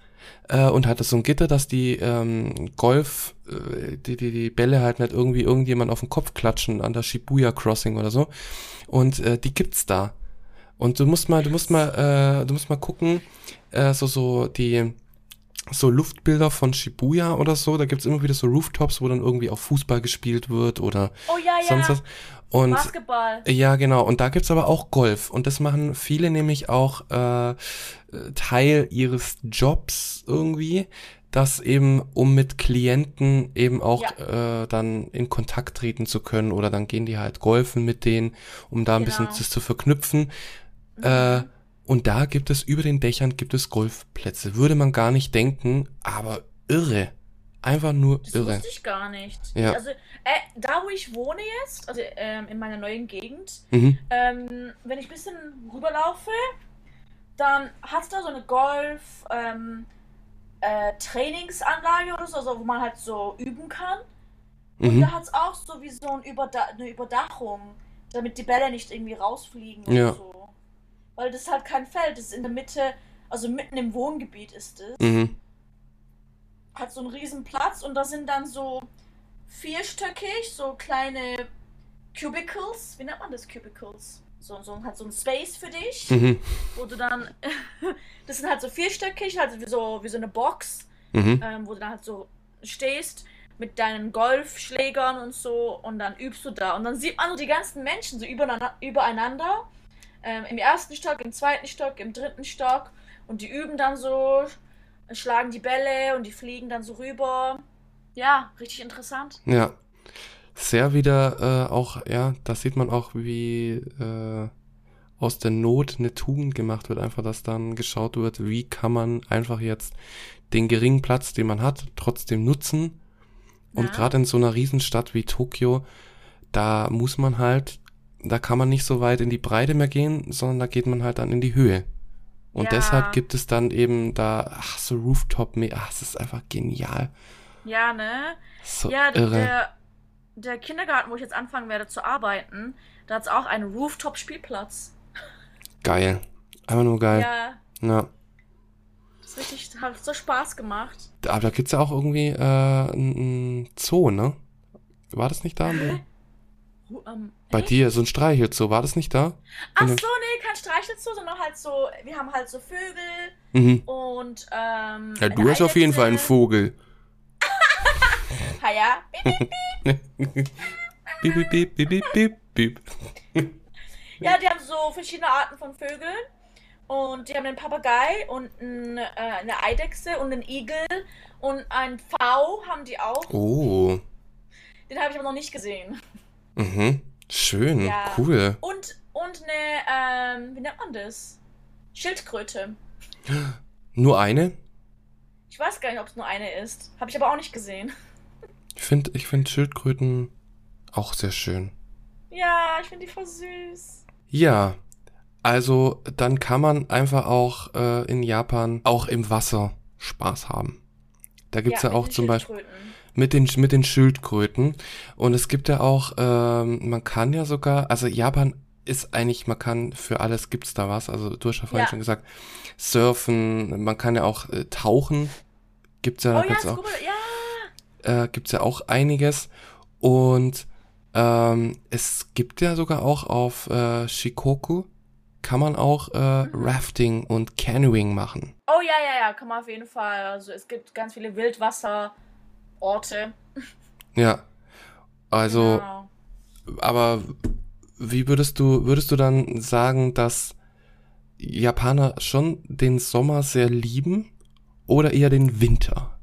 äh, und hat so ein Gitter, dass die ähm, Golf, äh, die, die, die Bälle halt nicht irgendwie irgendjemand auf den Kopf klatschen an der Shibuya Crossing oder so. Und äh, die gibt's da. Und du musst mal, du musst mal, äh, du musst mal gucken, äh, so, so die so Luftbilder von Shibuya oder so, da gibt's immer wieder so Rooftops, wo dann irgendwie auch Fußball gespielt wird oder Oh ja, sonst ja. was. Und Basketball. ja, genau. Und da gibt's aber auch Golf. Und das machen viele nämlich auch äh, Teil ihres Jobs irgendwie, dass eben, um mit Klienten eben auch äh, dann in Kontakt treten zu können oder dann gehen die halt golfen mit denen, um da ein bisschen Genau. das zu verknüpfen. Äh, und da gibt es, über den Dächern gibt es Golfplätze. Würde man gar nicht denken, aber irre. Einfach nur Das irre. wusste ich gar nicht. Ja. Also, äh, da wo ich wohne jetzt, also ähm, in meiner neuen Gegend, Mhm. ähm, wenn ich ein bisschen rüberlaufe, dann hat es da so eine Golf ähm, äh, Trainingsanlage oder so, also wo man halt so üben kann. Und Mhm. da hat es auch so wie so ein Überda eine Überdachung, damit die Bälle nicht irgendwie rausfliegen oder Ja. so. Weil das ist halt kein Feld, das ist in der Mitte, also mitten im Wohngebiet ist es. Mhm. Hat so einen riesen Platz und da sind dann so vierstöckig, so kleine Cubicles. Wie nennt man das Cubicles? So, so hat so ein Space für dich, Mhm. wo du dann, (laughs) das sind halt so vierstöckig, halt wie so, wie so eine Box, Mhm. ähm, wo du dann halt so stehst mit deinen Golfschlägern und so und dann übst du da. Und dann sieht man so die ganzen Menschen so übereinander, übereinander ähm, im ersten Stock, im zweiten Stock, im dritten Stock und die üben dann so, schlagen die Bälle und die fliegen dann so rüber. Ja, richtig interessant. Ja. Sehr wieder äh, auch, ja, da sieht man auch, wie äh, aus der Not eine Tugend gemacht wird. Einfach, dass dann geschaut wird, wie kann man einfach jetzt den geringen Platz, den man hat, trotzdem nutzen. Und Ja. gerade in so einer Riesenstadt wie Tokio, da muss man halt, da kann man nicht so weit in die Breite mehr gehen, sondern da geht man halt dann in die Höhe. Und Ja. deshalb gibt es dann eben da, ach, so Rooftop, ach, es ist einfach genial. Ja, ne? So ja, irre. der, der Kindergarten, wo ich jetzt anfangen werde zu arbeiten, da hat es auch einen Rooftop-Spielplatz. Geil. Einfach nur geil. Ja, Ja. das ist richtig, hat so Spaß gemacht. Aber da gibt's ja auch irgendwie äh, ein, ein Zoo, ne? War das nicht da? (laughs) Ru- ähm, Bei echt? dir, so ein Streichelzoo, war das nicht da? Ach so, nee, kein Streichelzoo, sondern halt so, wir haben halt so Vögel Mhm. und ähm. Ja, du hast auf jeden Fall einen. Vogel. (laughs) Ha, ja. Piep, piep, piep, piep, piep, piep, piep. Ja, die haben so verschiedene Arten von Vögeln. Und die haben einen Papagei und ein, äh, eine Eidechse und einen Igel und ein Pfau haben die auch. Oh. Den habe ich aber noch nicht gesehen. Mhm. Schön. Ja. Cool. Und, und eine, ähm, wie nennt man das? Schildkröte. Nur eine? Ich weiß gar nicht, ob es nur eine ist. Habe ich aber auch nicht gesehen. Ich finde ich find Schildkröten auch sehr schön. Ja, ich finde die voll süß. Ja, also dann kann man einfach auch äh, in Japan auch im Wasser Spaß haben. Da gibt's ja, mit auch zum Beispiel Schildkröten. Mit den mit den Schildkröten und es gibt ja auch, ähm, man kann ja sogar, also Japan ist eigentlich, man kann für alles gibt's da was. Also du hast ja vorhin Ja. schon gesagt, Surfen, man kann ja auch äh, tauchen, gibt's ja, Oh ja, auch ja. äh, gibt's ja auch einiges. Und ähm, es gibt ja sogar auch auf äh, Shikoku, kann man auch äh, Mhm. Rafting und Canoeing machen. Oh ja, ja, ja, kann man auf jeden Fall. Also es gibt ganz viele Wildwasserorte. Ja. Also, Genau. aber wie würdest du, würdest du dann sagen, dass Japaner schon den Sommer sehr lieben oder eher den Winter?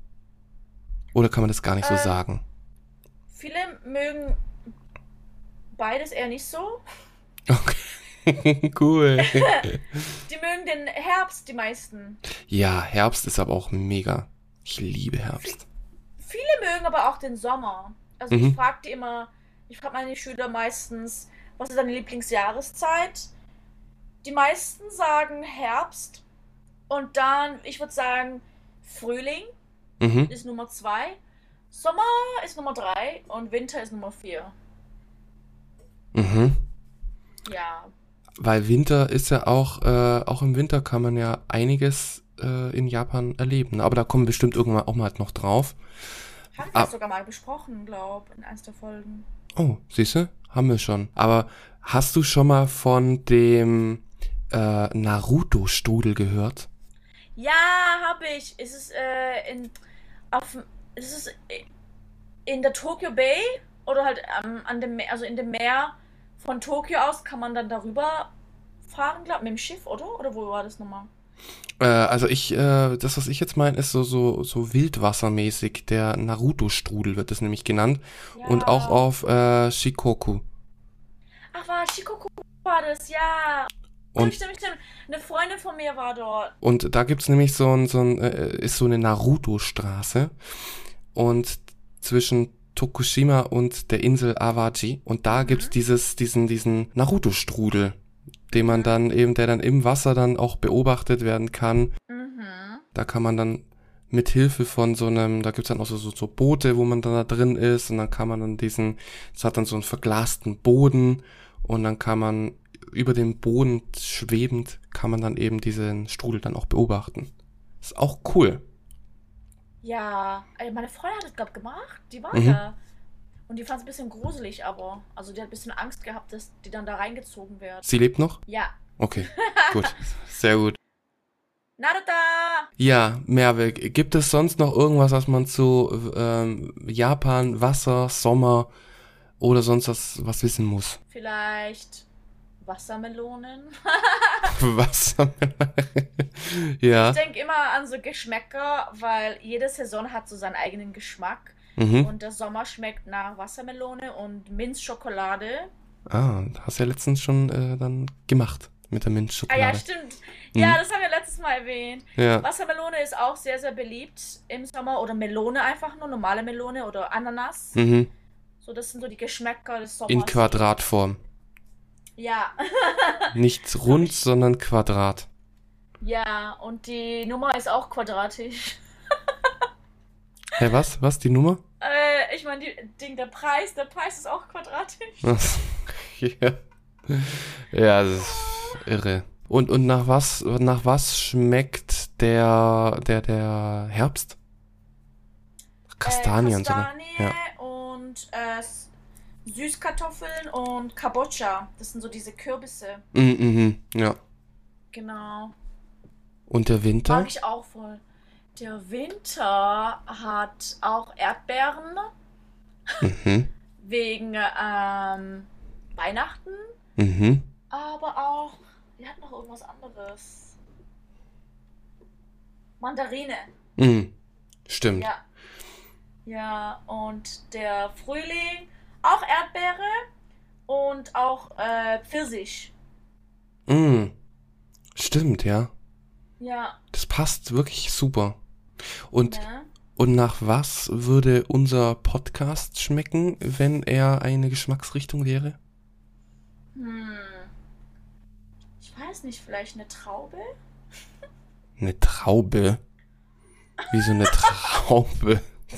Oder kann man das gar nicht so Ähm, sagen? Viele mögen beides eher nicht so. Okay. (laughs) cool. (laughs) Die mögen den Herbst, die meisten. Ja, Herbst ist aber auch mega. Ich liebe Herbst. Viele mögen aber auch den Sommer. Also Mhm. ich frage die immer, ich frage meine Schüler meistens, was ist deine Lieblingsjahreszeit? Die meisten sagen Herbst. Und dann, ich würde sagen, Frühling Mhm. ist Nummer zwei, Sommer ist Nummer drei und Winter ist Nummer vier. Mhm. Ja. Weil Winter ist ja auch, äh, auch im Winter kann man ja einiges äh, in Japan erleben. Aber da kommen bestimmt irgendwann auch mal noch drauf. Haben wir Ah. das sogar mal besprochen, glaub, in eins der Folgen. Oh, siehste, haben wir schon. Aber hast du schon mal von dem äh, Naruto-Strudel gehört? Ja, habe ich. Ist es äh, in auf ist es in der Tokyo Bay oder halt ähm, an dem Meer, also in dem Meer von Tokio aus kann man dann darüber fahren, glaub mit dem Schiff, oder? Oder wo war das nochmal? Äh, also ich, äh, das, was ich jetzt meine, ist so, so, so wildwassermäßig. Der Naruto-Strudel wird es nämlich genannt. Und Ja. auch auf äh, Shikoku. Ach, war Shikoku war das, ja. Und- stimmt, stimmt, stimmt. Eine Freundin von mir war dort. Und da gibt's nämlich so ein, so ein, äh, ist so eine Naruto-Straße. Und zwischen Tokushima und der Insel Awaji. Und da gibt's Mhm. dieses, diesen, diesen Naruto-Strudel, den man dann eben, der dann im Wasser dann auch beobachtet werden kann. Mhm. Da kann man dann mit Hilfe von so einem, da gibt's dann auch so, so, so Boote, wo man dann da drin ist und dann kann man dann diesen, es hat dann so einen verglasten Boden und dann kann man über dem Boden schwebend, kann man dann eben diesen Strudel dann auch beobachten. Ist auch cool. Ja, ey, meine Freundin hat das, glaub gemacht. Die war Mhm. da. Und die fand es ein bisschen gruselig, aber. Also die hat ein bisschen Angst gehabt, dass die dann da reingezogen wird. Sie lebt noch? Ja. Okay, (laughs) gut, sehr gut. Naruta! Ja, Merve, gibt es sonst noch irgendwas, was man zu ähm, Japan, Wasser, Sommer oder sonst was, was wissen muss? Vielleicht Wassermelonen. (laughs) (laughs) Was? ja. Ich denke immer an so Geschmäcker, weil jede Saison hat so seinen eigenen Geschmack. Mhm. Und der Sommer schmeckt nach Wassermelone und Minzschokolade. Ah, hast ja letztens schon äh, dann gemacht mit der Ah Minzschokolade. ja, stimmt. Mhm. Ja, das haben wir letztes Mal erwähnt. Ja. Wassermelone ist auch sehr, sehr beliebt im Sommer. Oder Melone einfach nur, normale Melone oder Ananas. Mhm. So, das sind so die Geschmäcker des Sommers. In Quadratform. Ja. (laughs) Nicht rund, sondern Quadrat. Ja, und die Nummer ist auch quadratisch. (laughs) Hä, was? Was, die Nummer? Äh, ich meine, Ding, der Preis, der Preis ist auch quadratisch. So. (laughs) ja. ja, das ist irre. Und, und nach was, nach was schmeckt der, der, der Herbst? Kastanien äh. Kastanie Ja. und äh, Süßkartoffeln und Kabocha. Das sind so diese Kürbisse. Mhm, mhm, ja. Genau. Und der Winter? Mag ich auch voll. Der Winter hat auch Erdbeeren Mhm, (laughs) wegen ähm, Weihnachten, mhm. aber auch, die hat noch irgendwas anderes. Mandarine. Mhm. Stimmt. Ja. Ja, und der Frühling auch Erdbeere und auch äh, Pfirsich. Mhm. Stimmt, ja. Ja. Das passt wirklich super. Und, Ne? und nach was würde unser Podcast schmecken, wenn er eine Geschmacksrichtung wäre? Hm. Ich weiß nicht, vielleicht eine Traube? Eine Traube? Wie so eine Traube? (laughs)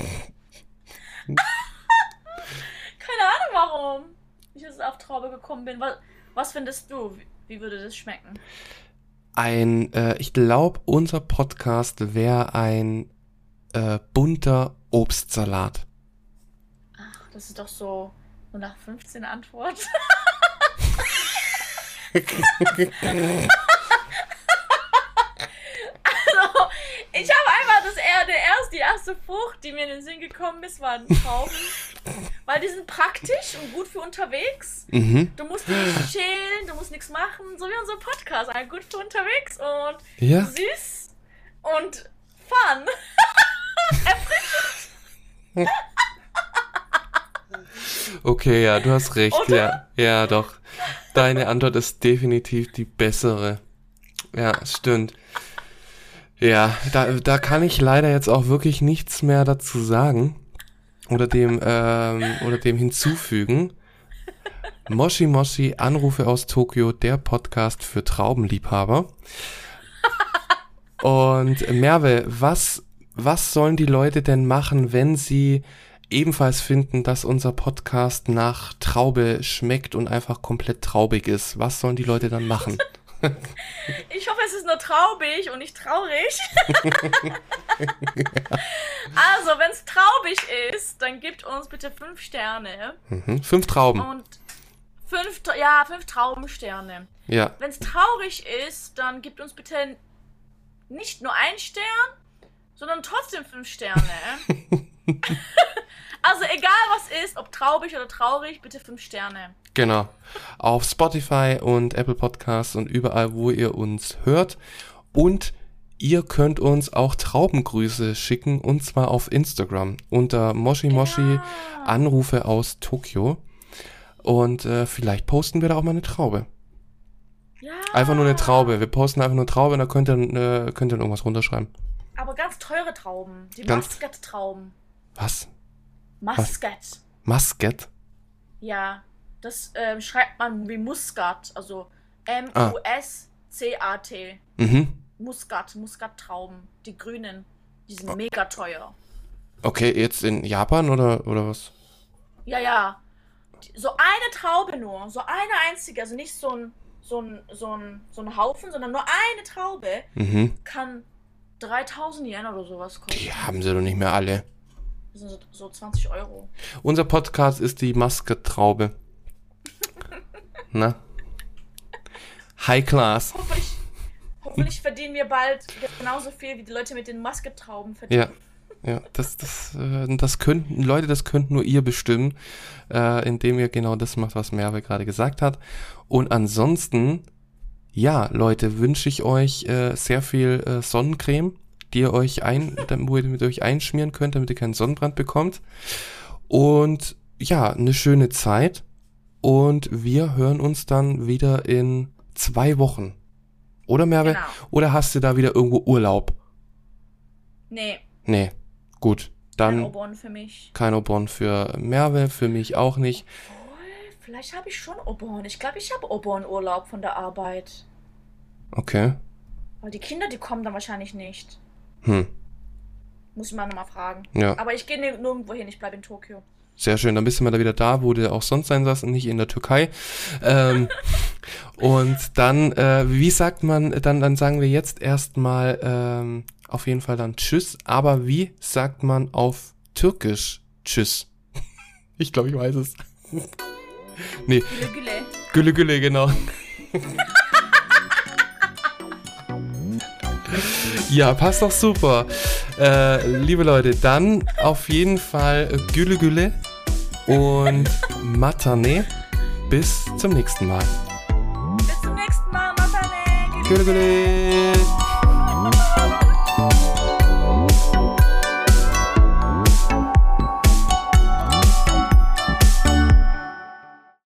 Keine Ahnung warum ich jetzt auf Traube gekommen bin. Was, was findest du? Wie würde das schmecken? Ein, äh, ich glaube, unser Podcast wäre ein äh, bunter Obstsalat. Ach, das ist doch so, so nach 15 Antwort. (laughs) (laughs) ich habe einmal das eher der erste, die erste Frucht, die mir in den Sinn gekommen ist, waren Trauben. (laughs) Weil die sind praktisch und gut für unterwegs. Mhm. Du musst nicht chillen, du musst nichts machen, so wie unser Podcast. Halt gut für unterwegs und Ja. süß und fun. (laughs) Erfrischend. (laughs) Okay, ja, du hast recht. Oder? Ja, ja, doch. Deine Antwort ist definitiv die bessere. Ja, stimmt. Ja, da, da kann ich leider jetzt auch wirklich nichts mehr dazu sagen oder dem ähm, oder dem hinzufügen. Moshi Moshi Anrufe aus Tokio, der Podcast für Traubenliebhaber. Und Merve, was was sollen die Leute denn machen, wenn sie ebenfalls finden, dass unser Podcast nach Traube schmeckt und einfach komplett traubig ist? Was sollen die Leute dann machen? Ich hoffe, es ist nur traubig und nicht traurig. (laughs) also, wenn es traubig ist, dann gibt uns bitte fünf Sterne. Mhm. Fünf Trauben. Und fünf, ja, fünf Traubensterne. Ja. Wenn es traurig ist, dann gibt uns bitte nicht nur ein Stern, sondern trotzdem fünf Sterne. (laughs) also egal was ist, ob traurig oder traurig, bitte fünf Sterne. Genau. Auf Spotify und Apple Podcasts und überall, wo ihr uns hört. Und ihr könnt uns auch Traubengrüße schicken und zwar auf Instagram unter Moshi Moshi Ja. Anrufe aus Tokio. Und äh, vielleicht posten wir da auch mal eine Traube. Ja. Einfach nur eine Traube. Wir posten einfach nur eine Traube und da könnt ihr, äh, könnt ihr irgendwas runterschreiben. Aber ganz teure Trauben. Die Muscat-Trauben. Was? Muscat. Muscat? Ja. Das ähm, schreibt man wie Muscat. Also Ah. M-U-S-C-A-T. Mhm. Muscat. Muscat-Trauben. Die grünen. Die sind mega teuer. Okay, jetzt in Japan oder, oder was? Ja, ja. So eine Traube nur. So eine einzige. Also nicht so ein, so ein, so ein, so ein Haufen, sondern nur eine Traube Mhm. kann 3000 Yen oder sowas kosten. Die haben sie doch nicht mehr alle. Das sind so, so 20 Euro. Unser Podcast ist die Muscat-Traube. Na? High Class. Hoffentlich, hoffentlich verdienen wir bald genauso viel wie die Leute mit den Muscat-Trauben verdienen. Ja. Ja, das, das, äh, das könnten, Leute, das könnt nur ihr bestimmen, äh, indem ihr genau das macht, was Merve gerade gesagt hat. Und ansonsten, ja, Leute, wünsche ich euch äh, sehr viel äh, Sonnencreme, die ihr euch ein, damit ihr mit euch einschmieren könnt, damit ihr keinen Sonnenbrand bekommt. Und ja, eine schöne Zeit. Und wir hören uns dann wieder in zwei Wochen. Oder Merve? Genau. Oder hast du da wieder irgendwo Urlaub? Nee, Nee. Gut. kein Dann Obon für mich. kein Obon für Merve, für mich auch nicht. Obwohl, vielleicht habe ich schon Obon. Ich glaube, ich habe Obon-Urlaub von der Arbeit. Okay. Weil die Kinder, die kommen dann wahrscheinlich nicht. Hm. Muss ich mal nochmal fragen. Ja, Aber ich gehe nirg- nirgendwo hin, ich bleibe in Tokio. sehr schön. Dann bist du mal da wieder da, wo du auch sonst sein sollst und nicht in der Türkei. Ähm, (laughs) und dann, äh, wie sagt man, dann, dann sagen wir jetzt erstmal ähm, auf jeden Fall dann Tschüss. Aber wie sagt man auf Türkisch Tschüss? (laughs) Ich glaube, ich weiß es. (laughs) nee, Güle güle. Gülle Gülle, genau. Ja, passt doch super. Äh, liebe Leute, dann auf jeden Fall Gülle Gülle und Matane. Bis zum nächsten Mal. Bis zum nächsten Mal, Matane. Gülle Gülle.